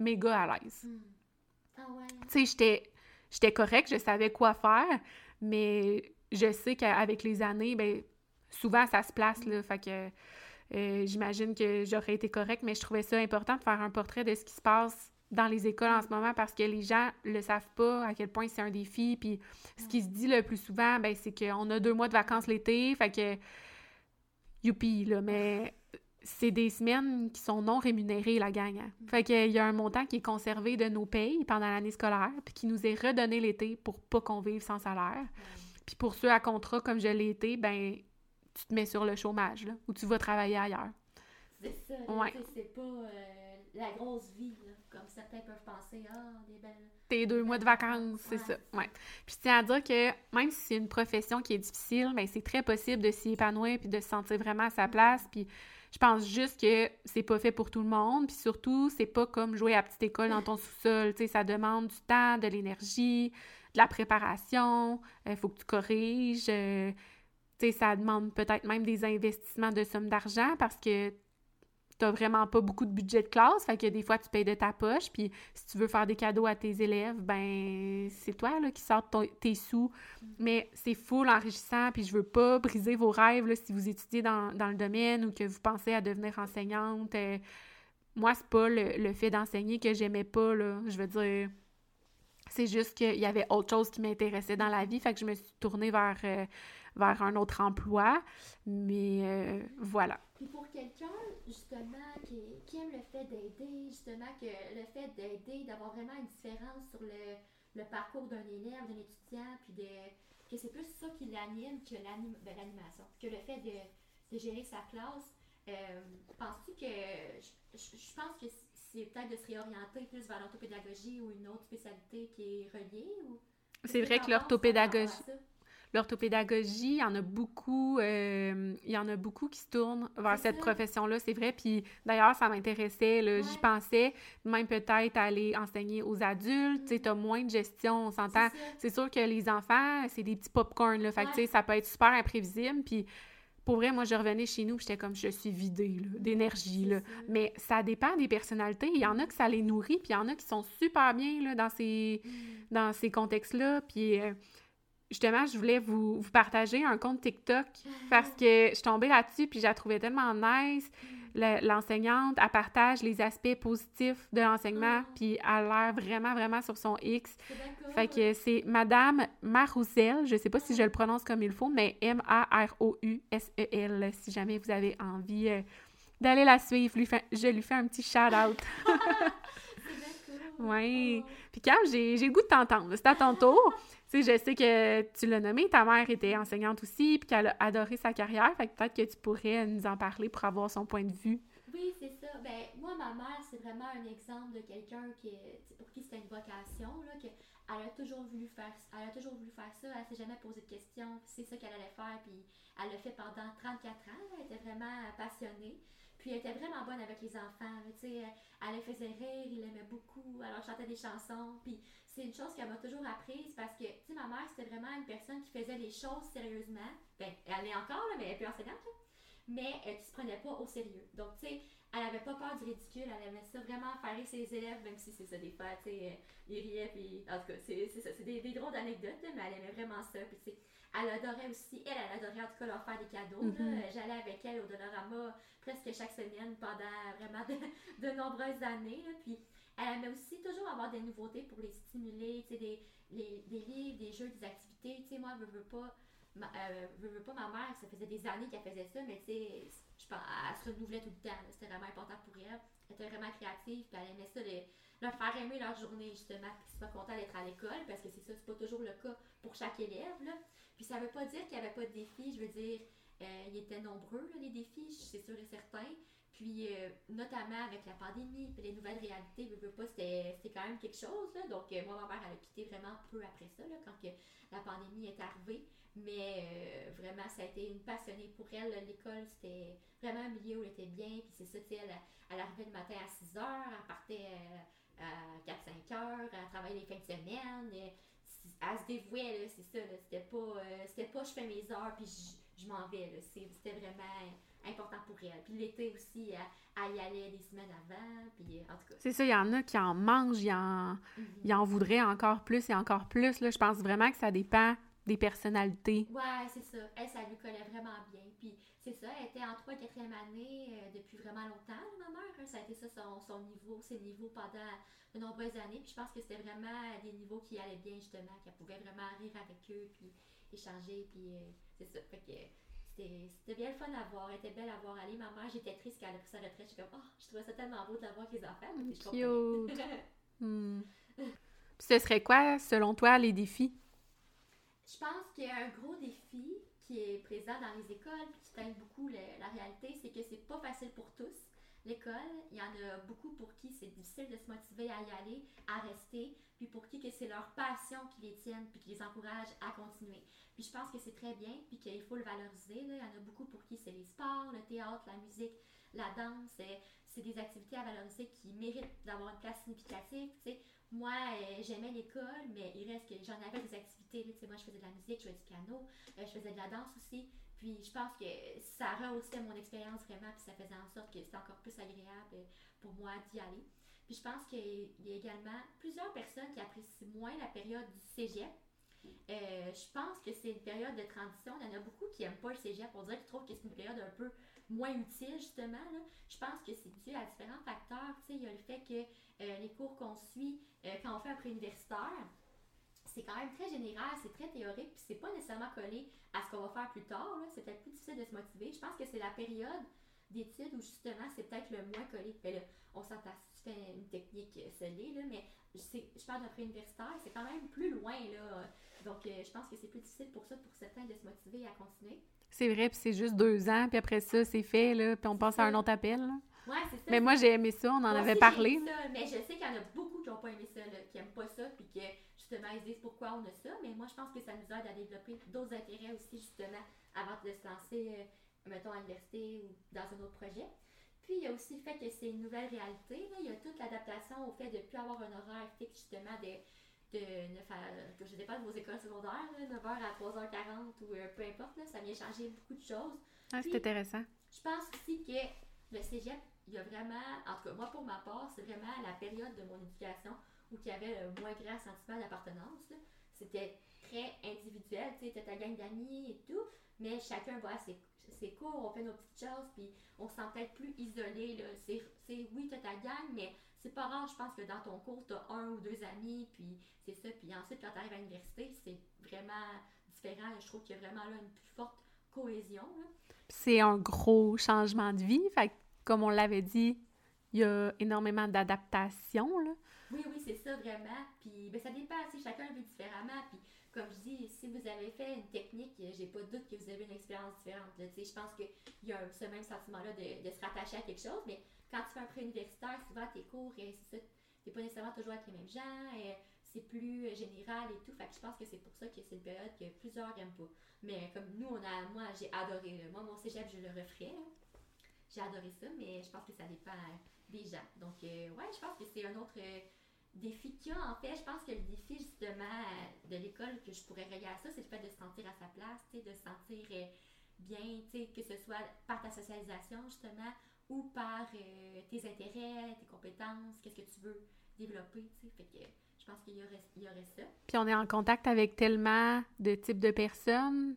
méga à l'aise. Hmm. Ah ouais. Tu sais, j'étais correcte, je savais quoi faire, mais je sais qu'avec les années, ben souvent ça se place, là. Fait que euh, j'imagine que j'aurais été correcte, mais je trouvais ça important de faire un portrait de ce qui se passe dans les écoles en ce moment parce que les gens le savent pas à quel point c'est un défi. Puis ce qui se dit le plus souvent, ben, c'est qu'on a deux mois de vacances l'été, fait que youpi, là, mais c'est des semaines qui sont non rémunérées, la gang. Hein. Fait qu'il y a un montant qui est conservé de nos payes pendant l'année scolaire, puis qui nous est redonné l'été pour pas qu'on vive sans salaire. Puis pour ceux à contrat comme je l'ai été, ben tu te mets sur le chômage, là, ou tu vas travailler ailleurs. C'est ça, c'est pas euh, la grosse vie, là comme certains peuvent penser, ah, des belles. Tes deux mois de vacances, c'est ça. Ouais. Puis je tiens à dire que même si c'est une profession qui est difficile, mais ben, c'est très possible de s'y épanouir puis de se sentir vraiment à sa place. Puis je pense juste que c'est pas fait pour tout le monde. Puis surtout, c'est pas comme jouer à petite école dans ton sous-sol. Tu sais, ça demande du temps, de l'énergie, de la préparation. Il euh, faut que tu corriges. Euh, tu sais, ça demande peut-être même des investissements de sommes d'argent parce que t'as vraiment pas beaucoup de budget de classe, fait que des fois tu payes de ta poche, puis si tu veux faire des cadeaux à tes élèves, ben c'est toi là, qui sors tes sous. Mais c'est full enrichissant, puis je veux pas briser vos rêves là, si vous étudiez dans, le domaine ou que vous pensez à devenir enseignante. Euh, moi, c'est pas le, fait d'enseigner que j'aimais pas, là. Je veux dire, c'est juste qu'il y avait autre chose qui m'intéressait dans la vie, fait que je me suis tournée vers... Euh, vers un autre emploi. Mais euh, voilà. Puis pour quelqu'un, justement, qui, qui, aime le fait d'aider, justement, que le fait d'aider, d'avoir vraiment une différence sur le, le parcours d'un élève, d'un étudiant, puis de, que c'est plus ça qui l'anime que ben, l'animation, que le fait de, de, gérer sa classe. Euh, Penses-tu que. Je, je, pense que c'est peut-être de se réorienter plus vers l'orthopédagogie ou une autre spécialité qui est reliée ou. C'est vrai que l'orthopédagogie. L'orthopédagogie, il y en a beaucoup, euh, il y en a beaucoup qui se tournent vers cette profession-là, c'est vrai. Puis d'ailleurs, ça m'intéressait, j'y pensais, même peut-être aller enseigner aux adultes. Tu sais, as moins de gestion, on s'entend. C'est sûr que les enfants, c'est des petits pop-corn, là. Fait que, tu sais, ça peut être super imprévisible. Puis pour vrai, moi, je revenais chez nous, j'étais comme, je suis vidée d'énergie, là. Mais ça dépend des personnalités. Il y en a que ça les nourrit, puis il y en a qui sont super bien, là, dans ces, mm. dans ces contextes-là. Puis... Euh, justement, je voulais vous, partager un compte TikTok parce que je suis tombée là-dessus puis je la trouvais tellement nice. L'enseignante, elle partage les aspects positifs de l'enseignement ah. puis elle a l'air vraiment, vraiment sur son X. Fait que c'est Madame Marousel, je sais pas si je le prononce comme il faut, mais M-A-R-O-U-S-E-L, si jamais vous avez envie euh, d'aller la suivre. je lui fais un petit shout-out. oui. Puis Cam, j'ai le goût de t'entendre. C'est à ton tour je sais que tu l'as nommé, ta mère était enseignante aussi, puis qu'elle a adoré sa carrière, fait que peut-être que tu pourrais nous en parler pour avoir son point de vue. Oui, c'est ça. Ben, moi, ma mère, c'est vraiment un exemple de quelqu'un qui, pour qui c'était une vocation, là, que elle a toujours voulu faire, elle a toujours voulu faire ça, elle s'est jamais posé de questions, c'est ça qu'elle allait faire, puis elle l'a fait pendant 34 ans, elle était vraiment passionnée. Puis elle était vraiment bonne avec les enfants. Tu sais, elle les faisait rire, il l'aimait beaucoup. Alors, chantait des chansons. Puis c'est une chose qu'elle m'a toujours apprise parce que, tu sais, ma mère, c'était vraiment une personne qui faisait les choses sérieusement. Ben, elle est encore, là, mais elle est plus enseignante, Mais elle ne se prenait pas au sérieux. Donc, tu sais, elle n'avait pas peur du ridicule. Elle aimait ça vraiment faire rire ses élèves, même si c'est ça, des fois, tu sais, ils riaient. Puis, en tout cas, c'est ça. C'est des, drôles d'anecdotes, mais elle aimait vraiment ça. Puis, elle adorait aussi, elle, elle adorait en tout cas leur faire des cadeaux. Mm-hmm. J'allais avec elle au Dolorama presque chaque semaine pendant vraiment de, nombreuses années. Puis elle aimait aussi toujours avoir des nouveautés pour les stimuler, des, les, des livres, des jeux, des activités. Tu sais, moi, je veux pas. Ma, euh, veux, pas ma mère, ça faisait des années qu'elle faisait ça, mais tu sais, je pense, elle se renouvelait tout le temps. C'était vraiment important pour elle. Elle était vraiment créative, puis elle aimait ça, les- leur faire aimer leur journée, justement, qu'ils soient contents d'être à l'école, parce que c'est ça, c'est pas toujours le cas pour chaque élève, là. Puis ça veut pas dire qu'il y avait pas de défis, je veux dire, euh, ils étaient nombreux, les défis, c'est sûr et certain. Puis, euh, notamment avec la pandémie, puis les nouvelles réalités, veux, veux pas, c'était quand même quelque chose. Là. Donc, euh, moi, ma mère, elle a quitté vraiment peu après ça, là, quand que la pandémie est arrivée. Mais euh, vraiment, ça a été une passionnée pour elle. L'école, c'était vraiment un milieu où elle était bien. Puis c'est ça, tu sais, elle, arrivait le matin à 6 heures, elle partait à 4-5 heures, elle travaillait les fins de semaine. elle se dévouait, c'est ça. C'était pas, pas je fais mes heures puis je, je m'en vais. C'était vraiment important pour elle. Puis l'été aussi, elle, elle y allait des semaines avant. Puis euh, en tout cas. C'est ça, il y en a qui en mangent, ils en, ils en voudraient encore plus et encore plus. Là. Je pense vraiment que ça dépend des personnalités. Ouais, c'est ça. Elle, ça lui collait vraiment bien. Puis c'est ça, elle était en 3 4 année euh, depuis vraiment longtemps, ma mère. hein. Ça a été ça son, son niveau, ses niveaux pendant de nombreuses années. Puis je pense que c'était vraiment des niveaux qui allaient bien, justement, qu'elle pouvait vraiment rire avec eux, puis échanger. Puis euh, c'est ça. Fait que c'était bien le fun à voir. Elle était belle à voir aller. Ma mère, j'étais triste qu'elle a pris sa retraite. Je suis comme, oh, je trouvais ça tellement beau de la voir avec les enfants. Je comprenais. Hmm. Ce serait quoi, selon toi, les défis? Je pense qu'il y a un gros défi qui est présent dans les écoles puis qui teinte beaucoup le- la réalité, c'est que c'est pas facile pour tous. L'école, il y en a beaucoup pour qui c'est difficile de se motiver à y aller, à rester, puis pour qui que c'est leur passion qui les tienne puis qui les encourage à continuer. Puis je pense que c'est très bien puis qu'il faut le valoriser. Il y en a beaucoup pour qui c'est les sports, le théâtre, la musique, la danse. C'est- des activités à valoriser qui méritent d'avoir une place significative. Moi, euh, j'aimais l'école, mais il reste que j'en avais des activités. moi, je faisais de la musique, je jouais du piano, euh, je faisais de la danse aussi. Puis je pense que ça rehaussait mon expérience vraiment, puis ça faisait en sorte que c'était encore plus agréable pour moi d'y aller. Puis je pense qu'il y a également plusieurs personnes qui apprécient moins la période du cégep. Euh, je pense que c'est une période de transition. Il y en a beaucoup qui n'aiment pas le cégep. On dirait qu'ils trouvent que c'est une période un peu moins utile, justement. là. Je pense que c'est dû à différents facteurs. Il y a le fait que euh, les cours qu'on suit euh, quand on fait un préuniversitaire, c'est quand même très général, c'est très théorique, puis c'est pas nécessairement collé à ce qu'on va faire plus tard. C'est peut-être plus difficile de se motiver. Je pense que c'est la période d'études où justement c'est peut-être le moins collé. Là, on s'entend si tu fais une technique solide, là, mais je parle d'un préuniversitaire, c'est quand même plus loin. Là. Donc euh, je pense que c'est plus difficile pour ça, pour certains, de se motiver à continuer. C'est vrai, puis c'est juste deux ans, puis après ça, c'est fait, là, puis on passe à un autre appel. là. Ouais, c'est ça. Mais moi, j'ai aimé ça, on en Moi avait aussi, parlé. aimé ça, mais je sais qu'il y en a beaucoup qui n'ont pas aimé ça, là, qui n'aiment pas ça, puis que justement ils se disent pourquoi on a ça. Mais moi, je pense que ça nous aide à développer d'autres intérêts aussi, justement, avant de se lancer, euh, mettons, à l'université ou dans un autre projet. Puis il y a aussi le fait que c'est une nouvelle réalité. là. Il y a toute l'adaptation au fait de ne plus avoir un horaire fixe, justement, de, de 9 à. que je pas de vos écoles secondaires, là, 9h à 3h40 ou euh, peu importe, là, ça vient changer beaucoup de choses. Ah, c'est intéressant. Je pense aussi que le cégep, il y a vraiment, en tout cas, moi pour ma part, c'est vraiment la période de mon éducation où il y avait le moins grand sentiment d'appartenance. C'était très individuel, tu sais, ta gang d'amis et tout, mais chacun va à ses, ses cours, on fait nos petites choses, puis on se sent peut-être plus isolé. Là. C'est, c'est- oui, t'as ta gang, mais c'est pas rare, je pense que dans ton cours, t'as un ou deux amis, puis c'est ça. Puis ensuite, quand t'arrives à l'université, c'est vraiment différent. Je trouve qu'il y a vraiment là une plus forte cohésion. là. C'est un gros changement de vie. Fait comme on l'avait dit, il y a énormément d'adaptation, là. Oui, oui, c'est ça vraiment. Puis ben, ça dépend, tu sais, chacun vit différemment. Puis comme je dis, si vous avez fait une technique, euh, j'ai pas de doute que vous avez une expérience différente. je pense qu'il y a ce même sentiment-là de, se rattacher à quelque chose. Mais quand tu fais un pré-universitaire, souvent tes cours, et c'est ça, t'es pas nécessairement toujours avec les mêmes gens. et c'est plus euh, général et tout. Fait que je pense que c'est pour ça que c'est une période que plusieurs n'aiment pas. Mais comme nous, on a, moi, j'ai adoré. Moi, mon cégep, je le referais. J'ai adoré ça, mais je pense que ça dépend euh, des gens. Donc, euh, ouais, je pense que c'est un autre euh, défi qu'il y a. En fait, je pense que le défi, justement, euh, de l'école que je pourrais relier à ça, c'est le fait de se sentir à sa place, de se sentir euh, bien, que ce soit par ta socialisation, justement, ou par euh, tes intérêts, tes compétences, qu'est-ce que tu veux développer, tu sais. Que je pense qu'il y aurait ça. Puis on est en contact avec tellement de types de personnes.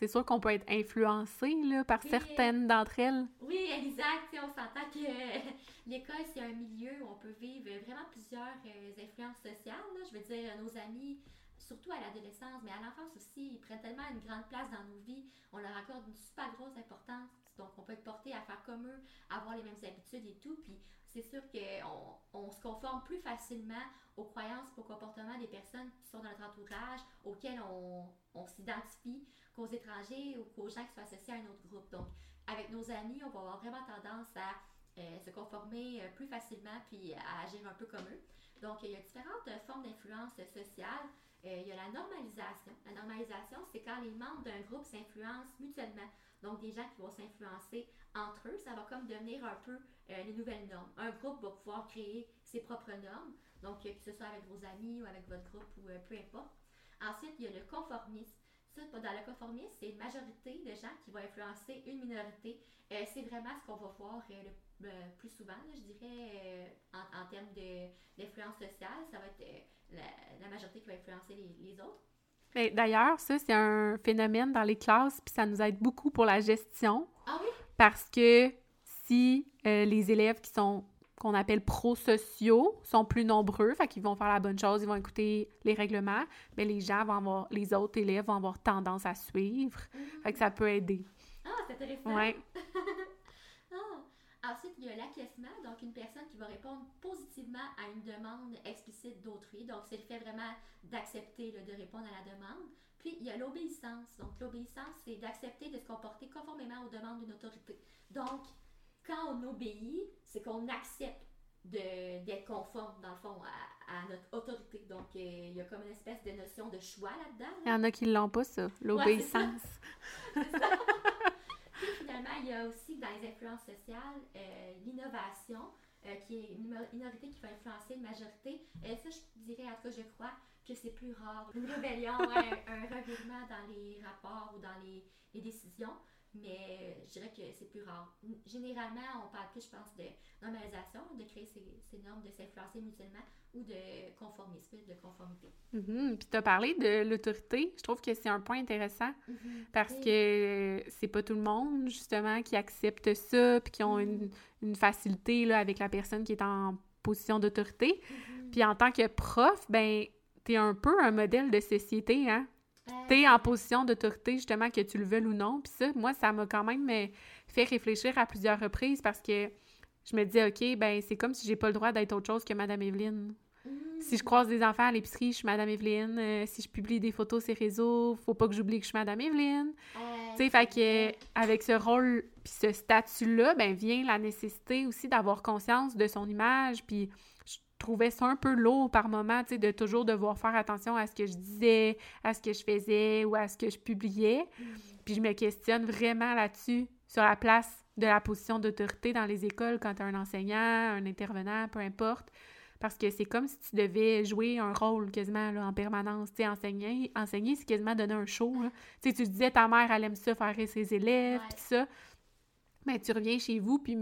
C'est sûr qu'on peut être influencé, là, par Oui. certaines d'entre elles. Oui, exact. On s'entend que euh, l'école, c'est un milieu où on peut vivre vraiment plusieurs euh, influences sociales. là. Je veux dire, nos amis surtout à l'adolescence, mais à l'enfance aussi, ils prennent tellement une grande place dans nos vies, on leur accorde une super grosse importance. Donc, on peut être porté à faire comme eux, avoir les mêmes habitudes et tout. Puis, c'est sûr qu'on on se conforme plus facilement aux croyances aux comportements des personnes qui sont dans notre entourage, auxquelles on, s'identifie, qu'aux étrangers ou qu'aux gens qui sont associés à un autre groupe. Donc, avec nos amis, on va avoir vraiment tendance à euh, se conformer euh, plus facilement puis à agir un peu comme eux. Donc, il y a différentes formes d'influence sociale. Euh, il y a la normalisation. La normalisation, c'est quand les membres d'un groupe s'influencent mutuellement. Donc, des gens qui vont s'influencer entre eux, ça va comme devenir un peu les nouvelles normes. Un groupe va pouvoir créer ses propres normes, donc que ce soit avec vos amis ou avec votre groupe ou peu importe. Ensuite, il y a le conformisme. Ça, dans le conformisme, c'est une majorité de gens qui vont influencer une minorité. c'est vraiment ce qu'on va voir le ben, plus souvent, je dirais, euh, en, termes d'influence sociale, ça va être euh, la, majorité qui va influencer les, autres. Ben, d'ailleurs, ça, c'est un phénomène dans les classes, puis ça nous aide beaucoup pour la gestion. Ah oui? Parce que si euh, les élèves qui sont qu'on appelle prosociaux sont plus nombreux, fait qu'ils vont faire la bonne chose, ils vont écouter les règlements, mais les gens vont avoir, les autres élèves vont avoir tendance à suivre. Mm-hmm. Fait que ça peut aider. Ah, c'est intéressant. Ouais. Ensuite, il y a l'acquiescement, donc une personne qui va répondre positivement à une demande explicite d'autrui. Donc, c'est le fait vraiment d'accepter, de répondre à la demande. Puis, il y a l'obéissance. Donc, l'obéissance, c'est d'accepter de se comporter conformément aux demandes d'une autorité. Donc, quand on obéit, c'est qu'on accepte d'être conforme, dans le fond, à, notre autorité. Donc, euh, il y a comme une espèce de notion de choix là-dedans. Il y en a qui l'ont pas, ça, l'obéissance. il y a aussi dans les influences sociales euh, l'innovation, euh, qui est une minorité qui va influencer une majorité. Et ça, je dirais, en tout cas, je crois que c'est plus rare. Une rébellion, un, revirement dans les rapports ou dans les décisions mais je dirais que c'est plus rare. Généralement, on parle plus, je pense, de normalisation, de créer ces, ces normes, de s'influencer mutuellement ou de conformisme, de conformité. Mm Puis tu as parlé de l'autorité. Je trouve que c'est un point intéressant mhm. parce que c'est pas tout le monde, justement, qui accepte ça puis qui ont une, mhm. une, facilité là, avec la personne qui est en position d'autorité. Puis en tant que prof, ben, tu es un peu un modèle de société, hein? Tu es en position d'autorité, justement, que tu le veuilles ou non. Puis ça, moi, ça m'a quand même euh, fait réfléchir à plusieurs reprises parce que je me dis, OK, ben c'est comme si j'ai pas le droit d'être autre chose que Madame Evelyne. Si je croise des enfants à l'épicerie, je suis Madame Evelyne. Euh, si je publie des photos sur les réseaux, faut pas que j'oublie que je suis Madame Evelyne. tu sais, fait que avec ce rôle puis ce statut-là, ben vient la nécessité aussi d'avoir conscience de son image puis trouvais ça un peu lourd par moment, tu sais, de toujours devoir faire attention à ce que je disais, à ce que je faisais ou à ce que je publiais. Mm. Puis je me questionne vraiment là-dessus, sur la place de la position d'autorité dans les écoles quand tu un enseignant, un intervenant, peu importe. Parce que c'est comme si tu devais jouer un rôle quasiment là, en permanence. Tu sais, enseigner, enseigner c'est quasiment donner un show. Tu sais, tu disais ta mère, elle aime ça, faire ses élèves, puis ça. Mais tu reviens chez vous, puis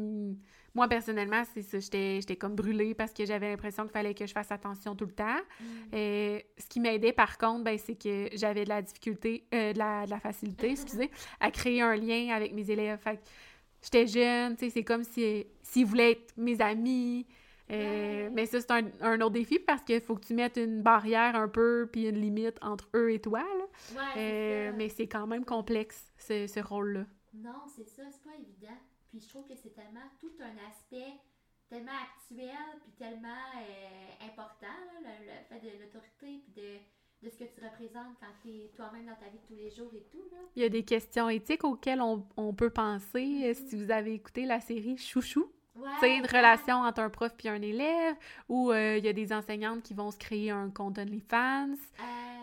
moi, personnellement, c'est ça. J'étais comme brûlée parce que j'avais l'impression qu'il fallait que je fasse attention tout le temps. Mm. Et ce qui m'aidait, par contre, ben, c'est que j'avais de la difficulté, euh, de, la, de, la, facilité, excusez, à créer un lien avec mes élèves. Fait j'étais jeune, tu sais, c'est comme si s'ils voulaient être mes amis. Euh, mais ça, c'est un, un, autre défi parce qu'il faut que tu mettes une barrière un peu puis une limite entre eux et toi. Là. Euh, mais c'est quand même complexe, ce, ce rôle-là. Non, c'est ça, c'est pas évident. Puis je trouve que c'est tellement tout un aspect tellement actuel puis tellement euh, important, le, fait de l'autorité puis de, de, ce que tu représentes quand tu es toi-même dans ta vie de tous les jours et tout. Là. Il y a des questions éthiques auxquelles on, on peut penser euh, si mm-hmm. vous avez écouté la série Chouchou. Ouais, une relation entre un prof puis un élève, ou euh, il y a des enseignantes qui vont se créer un compte OnlyFans.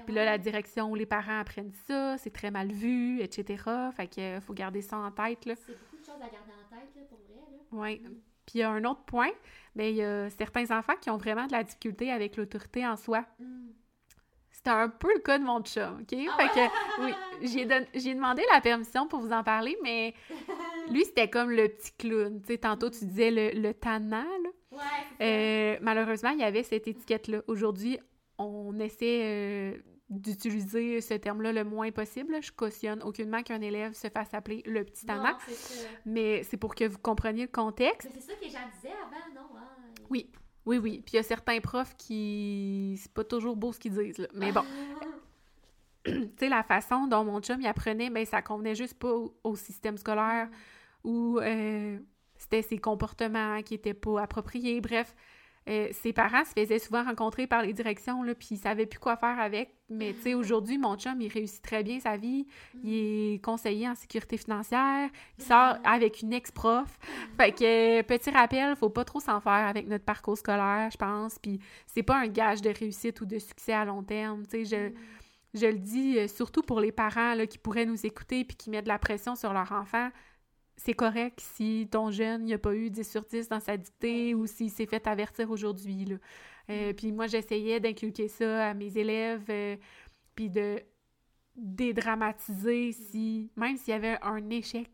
puis là, la direction ou les parents apprennent ça, c'est très mal vu, etc. Fait qu'il faut garder ça en tête. C'est beaucoup de choses à garder en tête, là, pour vrai. Oui. Puis il y a un autre point, bien, il y a certains enfants qui ont vraiment de la difficulté avec l'autorité en soi. Mm. C'est un peu le cas de mon chum, OK? Ah fait que, oui, j'ai, demandé la permission pour vous en parler, mais lui, c'était comme le petit clown. Tu sais, tantôt, tu disais le, le tannant, là. Ouais, euh, malheureusement, il y avait cette étiquette-là. Aujourd'hui, on essaie euh, d'utiliser ce terme-là le moins possible. Je cautionne aucunement qu'un élève se fasse appeler le petit tannant. Mais c'est pour que vous compreniez le contexte. Mais c'est ça que j'en disais avant, non? Hein? Oui. Oui, oui. Puis il y a certains profs qui. C'est pas toujours beau ce qu'ils disent, là. Mais bon. tu sais, la façon dont mon chum y apprenait, ben ça convenait juste pas au, système scolaire ou euh, c'était ses comportements qui étaient pas appropriés. Bref, euh, ses parents se faisaient souvent rencontrer par les directions, là, puis ils savaient plus quoi faire avec. Mais, tu sais, aujourd'hui, mon chum, il réussit très bien sa vie. Il est conseiller en sécurité financière. Il sort avec une ex-prof. Fait que, petit rappel, faut pas trop s'en faire avec notre parcours scolaire, je pense. Puis c'est pas un gage de réussite ou de succès à long terme. Tu sais, je, je le dis euh, surtout pour les parents là, qui pourraient nous écouter puis qui mettent de la pression sur leur enfant c'est correct si ton jeune n'a pas eu 10 sur 10 dans sa dictée ou s'il s'est fait avertir aujourd'hui. Euh, mm. puis moi, j'essayais d'inculquer ça à mes élèves, euh, puis de dédramatiser si, même s'il y avait un échec.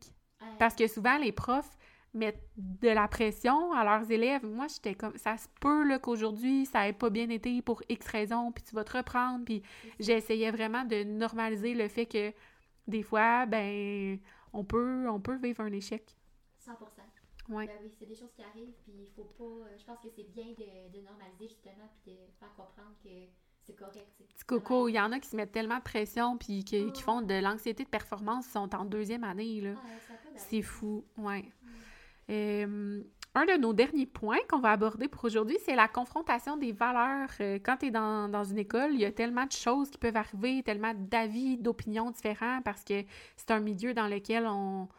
Parce que souvent, les profs mettent de la pression à leurs élèves. Moi, j'étais comme, ça se peut qu'aujourd'hui, ça n'ait pas bien été pour X raisons, puis tu vas te reprendre. Puis j'essayais vraiment de normaliser le fait que des fois, ben on peut, on peut vivre un échec. 100 ouais. Ben oui, c'est des choses qui arrivent, puis il faut pas. Euh, je pense que c'est bien de, de, normaliser justement, puis de faire comprendre que c'est correct. Petit coco, il y en a qui se mettent tellement de pression, puis qui, qui font de l'anxiété de performance, ils sont en deuxième année. là. Ah, c'est fou, ouais. Mm. Euh, un de nos derniers points qu'on va aborder pour aujourd'hui, c'est la confrontation des valeurs. Euh, quand tu es dans, dans, une école, il y a tellement de choses qui peuvent arriver, tellement d'avis, d'opinions différents parce que c'est un milieu dans lequel on,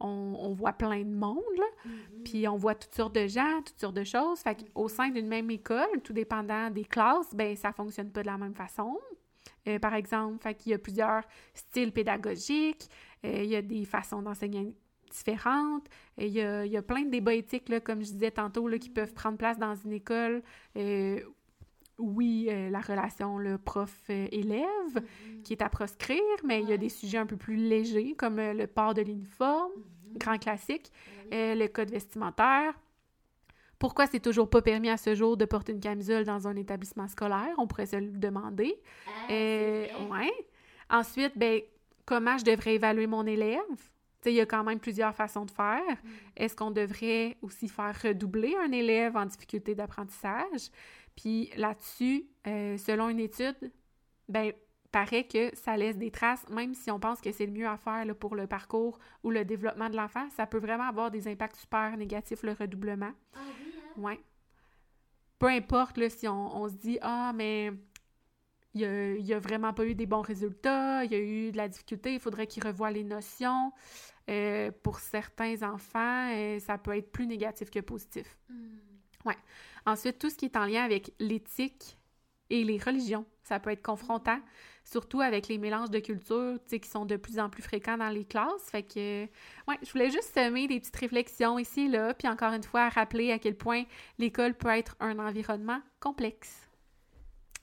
on, voit plein de monde, mm-hmm. puis on voit toutes sortes de gens, toutes sortes de choses. Fait qu'au sein d'une même école, tout dépendant des classes, ben ça fonctionne pas de la même façon. Euh, par exemple, fait qu'il y a plusieurs styles pédagogiques, euh, il y a des façons d'enseigner différentes. Il y, a, il y a plein de débats éthiques, là, comme je disais tantôt, là, qui peuvent prendre place dans une école. Euh, oui, euh, la relation le prof-élève mm-hmm. qui est à proscrire, mais il y a des sujets un peu plus légers, comme euh, le port de l'uniforme, mm-hmm. grand classique, le code vestimentaire. Pourquoi c'est toujours pas permis à ce jour de porter une camisole dans un établissement scolaire? On pourrait se le demander. Ah, ouais. Ensuite, ben, comment je devrais évaluer mon élève? Il y a quand même plusieurs façons de faire. Mm. Est-ce qu'on devrait aussi faire redoubler un élève en difficulté d'apprentissage? Puis là-dessus, euh, selon une étude, ben paraît que ça laisse des traces, même si on pense que c'est le mieux à faire pour le parcours ou le développement de l'enfant, ça peut vraiment avoir des impacts super négatifs, le redoublement. Ah oui, hein? Ouais. Peu importe là, si on, on se dit Ah, mais il n'y a, a, vraiment pas eu des bons résultats, il y a eu de la difficulté, il faudrait qu'il revoie les notions. Euh, pour certains enfants, euh, ça peut être plus négatif que positif. Hmm. Ouais. Ensuite, tout ce qui est en lien avec l'éthique et les religions, ça peut être confrontant, surtout avec les mélanges de cultures, qui sont de plus en plus fréquents dans les classes. Fait que, ouais, je voulais juste semer des petites réflexions ici et là, puis encore une fois, rappeler à quel point l'école peut être un environnement complexe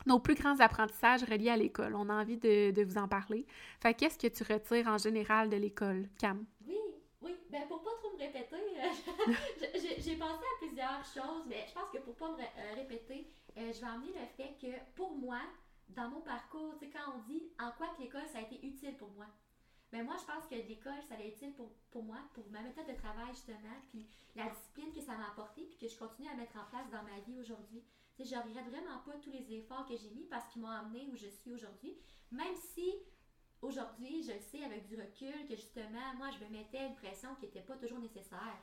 nos plus grands apprentissages reliés à l'école. On a envie de, vous en parler. Fait qu'est-ce que tu retires en général de l'école, Cam? Oui, oui. Ben pour pas trop me répéter, j'ai pensé à plusieurs choses, mais je pense que pour pas me euh, répéter, euh, je vais emmener le fait que pour moi, dans mon parcours, tu quand on dit en quoi que l'école, ça a été utile pour moi. Ben moi, je pense que l'école, ça a été utile pour, pour moi, pour ma méthode de travail, justement, puis la discipline que ça m'a apporté, puis que je continue à mettre en place dans ma vie aujourd'hui je regrette vraiment pas tous les efforts que j'ai mis parce qu'ils m'ont amené où je suis aujourd'hui. Même si aujourd'hui, je le sais avec du recul que justement, moi, je me mettais une pression qui n'était pas toujours nécessaire.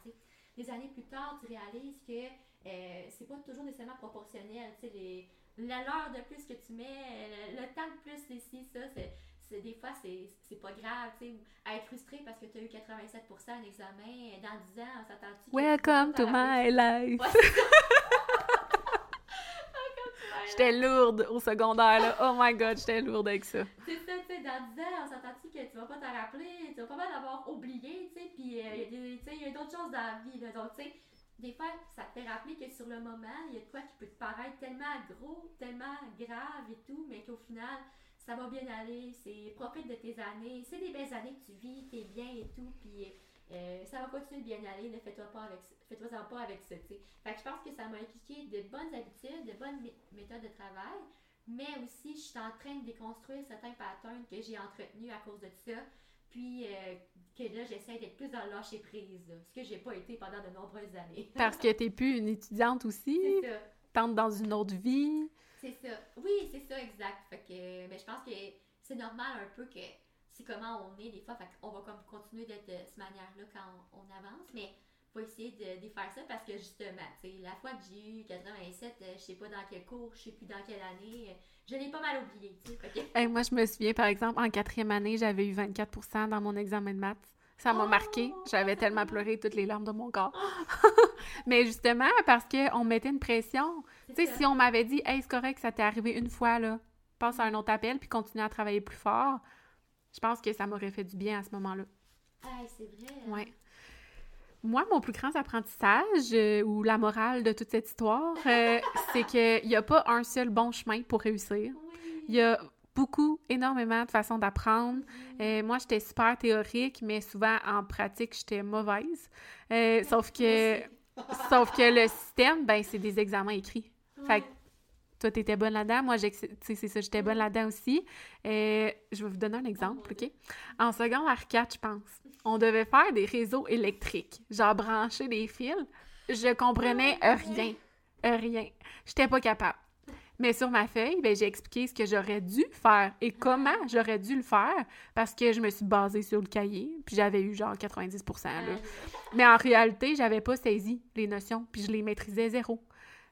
Des années plus tard, tu réalises que euh, c'est pas toujours nécessairement proportionnel. Les, l'heure de plus que tu mets, le, temps de plus ici, ça, c'est, des fois, c'est, pas grave. sais être frustré parce que tu as eu 87% à l'examen, dans 10 ans, on s'attend-tu? Welcome to my life! J'étais lourde au secondaire, là. Oh my god, j'étais lourde avec ça. C'est ça, tu sais, dans 10 ans, on s'entend-tu que tu vas pas t'en rappeler, tu vas pas mal d'avoir oublié, tu sais, euh, il y a d'autres choses dans la vie. Donc, tu sais, des fois, ça te fait rappeler que sur le moment, il y a de quoi qui peut te paraître tellement gros, tellement grave et tout, mais qu'au final, ça va bien aller, c'est profite de tes années, c'est des belles années que tu vis, t'es bien et tout, puis euh, ça va continuer de bien aller, ne fais-toi pas avec fais-toi pas avec ça, tu. Fait que je pense que ça m'a impliqué de bonnes habitudes, de bonnes méthodes de travail, mais aussi je suis en train de déconstruire certains patterns que j'ai entretenus à cause de ça, puis euh, que là j'essaie d'être plus dans le lâcher prise, ce que j'ai pas été pendant de nombreuses années. Parce que t'es plus une étudiante aussi? C'est ça. Tente dans une autre vie? C'est ça. Oui, c'est ça, exact. Fait que, mais je pense que c'est normal un peu que c'est comment on est des fois. Fait qu'on va comme continuer d'être de cette manière-là quand on, avance, mais faut essayer de défaire ça parce que justement, tu sais, la fois que j'ai eu 87, euh, je sais pas dans quel cours, je sais plus dans quelle année, euh, je l'ai pas mal oublié, tu sais. moi, je me souviens, par exemple, en quatrième année, j'avais eu 24% dans mon examen de maths. Ça m'a marqué. Oh, j'avais tellement pleuré toutes les larmes de mon corps. Mais justement, parce qu'on mettait une pression. Tu sais, si on m'avait dit, hey, c'est correct, ça t'est arrivé une fois, là, passe à un autre appel puis continue à travailler plus fort, je pense que ça m'aurait fait du bien à ce moment-là. Ah, c'est vrai. Hein? Ouais. Moi, mon plus grand apprentissage euh, ou la morale de toute cette histoire, euh, c'est qu'il n'y a pas un seul bon chemin pour réussir. Il y a beaucoup, énormément de façons d'apprendre. Euh, moi, j'étais super théorique, mais souvent en pratique, j'étais mauvaise. Sauf que sauf que le système, ben, c'est des examens écrits. Fait que toi, t'étais bonne là-dedans. Moi, c'est ça, j'étais bonne là-dedans aussi. Euh, je vais vous donner un exemple, OK? En secondaire 4, je pense, on devait faire des réseaux électriques. Genre brancher des fils. Je comprenais rien. Rien. J'étais pas capable. Mais sur ma feuille, ben, j'ai expliqué ce que j'aurais dû faire et comment j'aurais dû le faire parce que je me suis basée sur le cahier, puis j'avais eu genre 90 là. Mais en réalité, j'avais pas saisi les notions, puis je les maîtrisais zéro.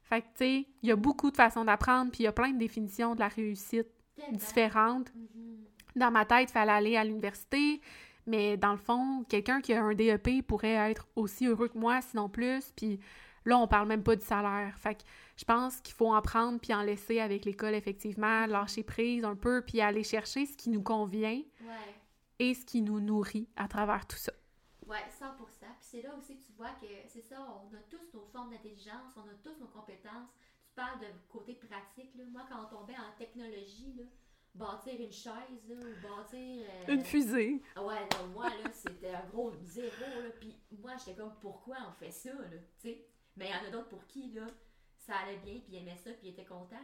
Fait que, tu sais, il y a beaucoup de façons d'apprendre, puis il y a plein de définitions de la réussite différentes. Mm-hmm. Dans ma tête, il fallait aller à l'université, mais dans le fond, quelqu'un qui a un DEP pourrait être aussi heureux que moi, sinon plus, puis là, on parle même pas du salaire. Fait que je pense qu'il faut en prendre puis en laisser avec l'école, effectivement, lâcher prise un peu puis aller chercher ce qui nous convient et ce qui nous nourrit à travers tout ça. Oui, 100 Puis c'est là aussi que tu vois que c'est ça, on a tous nos formes d'intelligence, on a tous nos compétences. Tu parles de côté pratique. Là. Moi, quand on tombait en technologie, là, bâtir une chaise là, ou bâtir. Euh, une fusée. Ouais, moi, là, c'était un gros zéro. Là, puis moi, j'étais comme, pourquoi on fait ça, là, tu sais? Mais il y en a d'autres pour qui, là, ça allait bien, puis ils aimaient ça, puis ils étaient contents,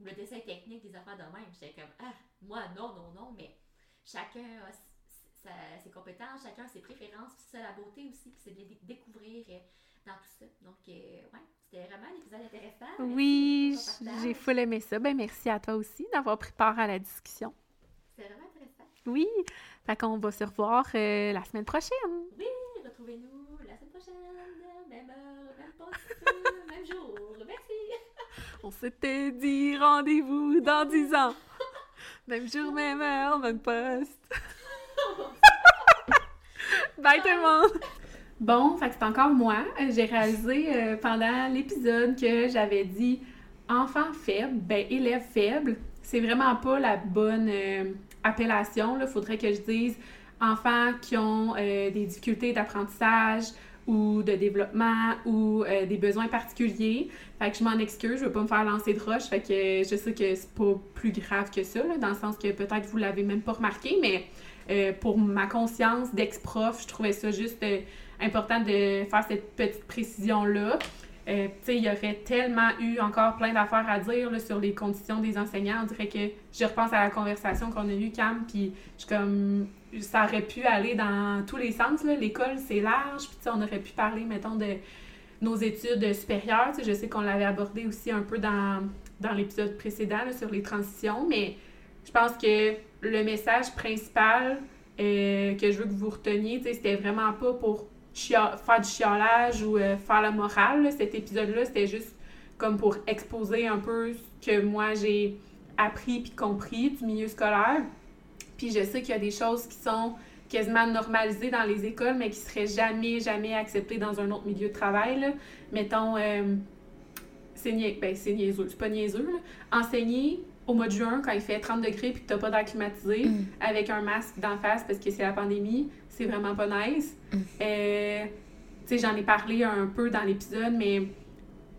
le dessin technique, des affaires de même. J'étais comme, ah, moi, non, non, non, mais chacun a ses compétences, chacun ses préférences, puis c'est ça la beauté aussi, puis c'est de découvrir euh, dans tout ça. Donc, euh, ouais, c'était vraiment un épisode intéressant. Oui, j'ai full aimé ça. Ben, merci à toi aussi d'avoir pris part à la discussion. C'était vraiment intéressant. Oui, fait qu'on va se revoir euh, la semaine prochaine. Oui, retrouvez-nous la semaine prochaine, même heure, même poste, même jour. On s'était dit rendez-vous dans 10 ans. Même jour, même heure, même poste. Bye tout le monde! Bon, fait que c'est encore moi. J'ai réalisé euh, pendant l'épisode que j'avais dit enfant faible, ben élève faible. C'est vraiment pas la bonne euh, appellation. Il faudrait que je dise enfants qui ont euh, des difficultés d'apprentissage ou de développement ou des besoins particuliers. Fait que je m'en excuse, je veux pas me faire lancer de roche. Fait que je sais que c'est pas plus grave que ça, dans le sens que peut-être vous l'avez même pas remarqué, mais euh, pour ma conscience d'ex-prof, je trouvais ça juste euh, important de faire cette petite précision-là. sais, il y aurait tellement eu encore plein d'affaires à dire sur les conditions des enseignants. On dirait que je repense à la conversation qu'on a eue, Cam, puis je comme ça aurait pu aller dans tous les sens. L'école, c'est large. Puis, on aurait pu parler, mettons, de nos études supérieures. je sais qu'on l'avait abordé aussi un peu dans, dans l'épisode précédent sur les transitions, mais je pense que le message principal euh, que je veux que vous reteniez, c'était vraiment pas pour faire du chiolage ou euh, faire la morale. Cet épisode-là, c'était juste comme pour exposer un peu ce que moi j'ai appris puis compris du milieu scolaire. Puis je sais qu'il y a des choses qui sont quasiment normalisées dans les écoles, mais qui seraient jamais, jamais acceptées dans un autre milieu de travail. Mettons, euh, c'est ben, niaiseux, c'est pas niaiseux. Enseigner au mois de juin, quand il fait 30 degrés puis que t'as pas d'air climatisé, mm. avec un masque d'en face parce que c'est la pandémie, c'est vraiment pas nice. Mm. Euh, tu sais, j'en ai parlé un peu dans l'épisode, mais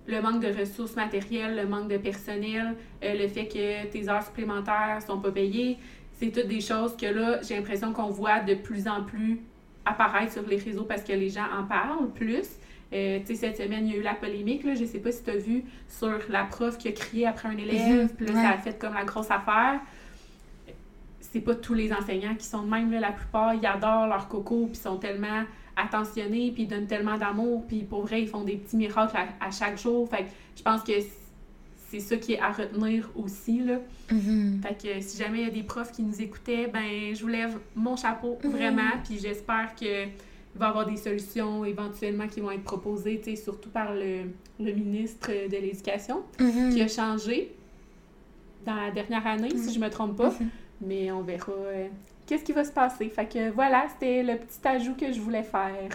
le manque de ressources matérielles, le manque de personnel, euh, le fait que tes heures supplémentaires sont pas payées, c'est toutes des choses que là, j'ai l'impression qu'on voit de plus en plus apparaître sur les réseaux parce que les gens en parlent plus. Euh, tu sais, cette semaine, il y a eu la polémique, là, je sais pas si tu as vu, sur la prof qui a crié après un élève, mhm. puis là, ça a fait comme la grosse affaire. C'est pas tous les enseignants qui sont de même, là, la plupart, ils adorent leur coco, puis sont tellement attentionnés, puis ils donnent tellement d'amour, puis pour vrai, ils font des petits miracles à, chaque jour. Fait je pense que c'est ça qui est à retenir aussi, là. Mhm. Fait que si jamais il y a des profs qui nous écoutaient, ben je vous lève mon chapeau Mhm. vraiment, puis j'espère que il va y avoir des solutions éventuellement qui vont être proposées, surtout par le, le ministre de l'Éducation, Mhm. qui a changé dans la dernière année, si je me trompe pas. Mhm. Mais on verra euh, qu'est-ce qui va se passer. Fait que voilà, c'était le petit ajout que je voulais faire.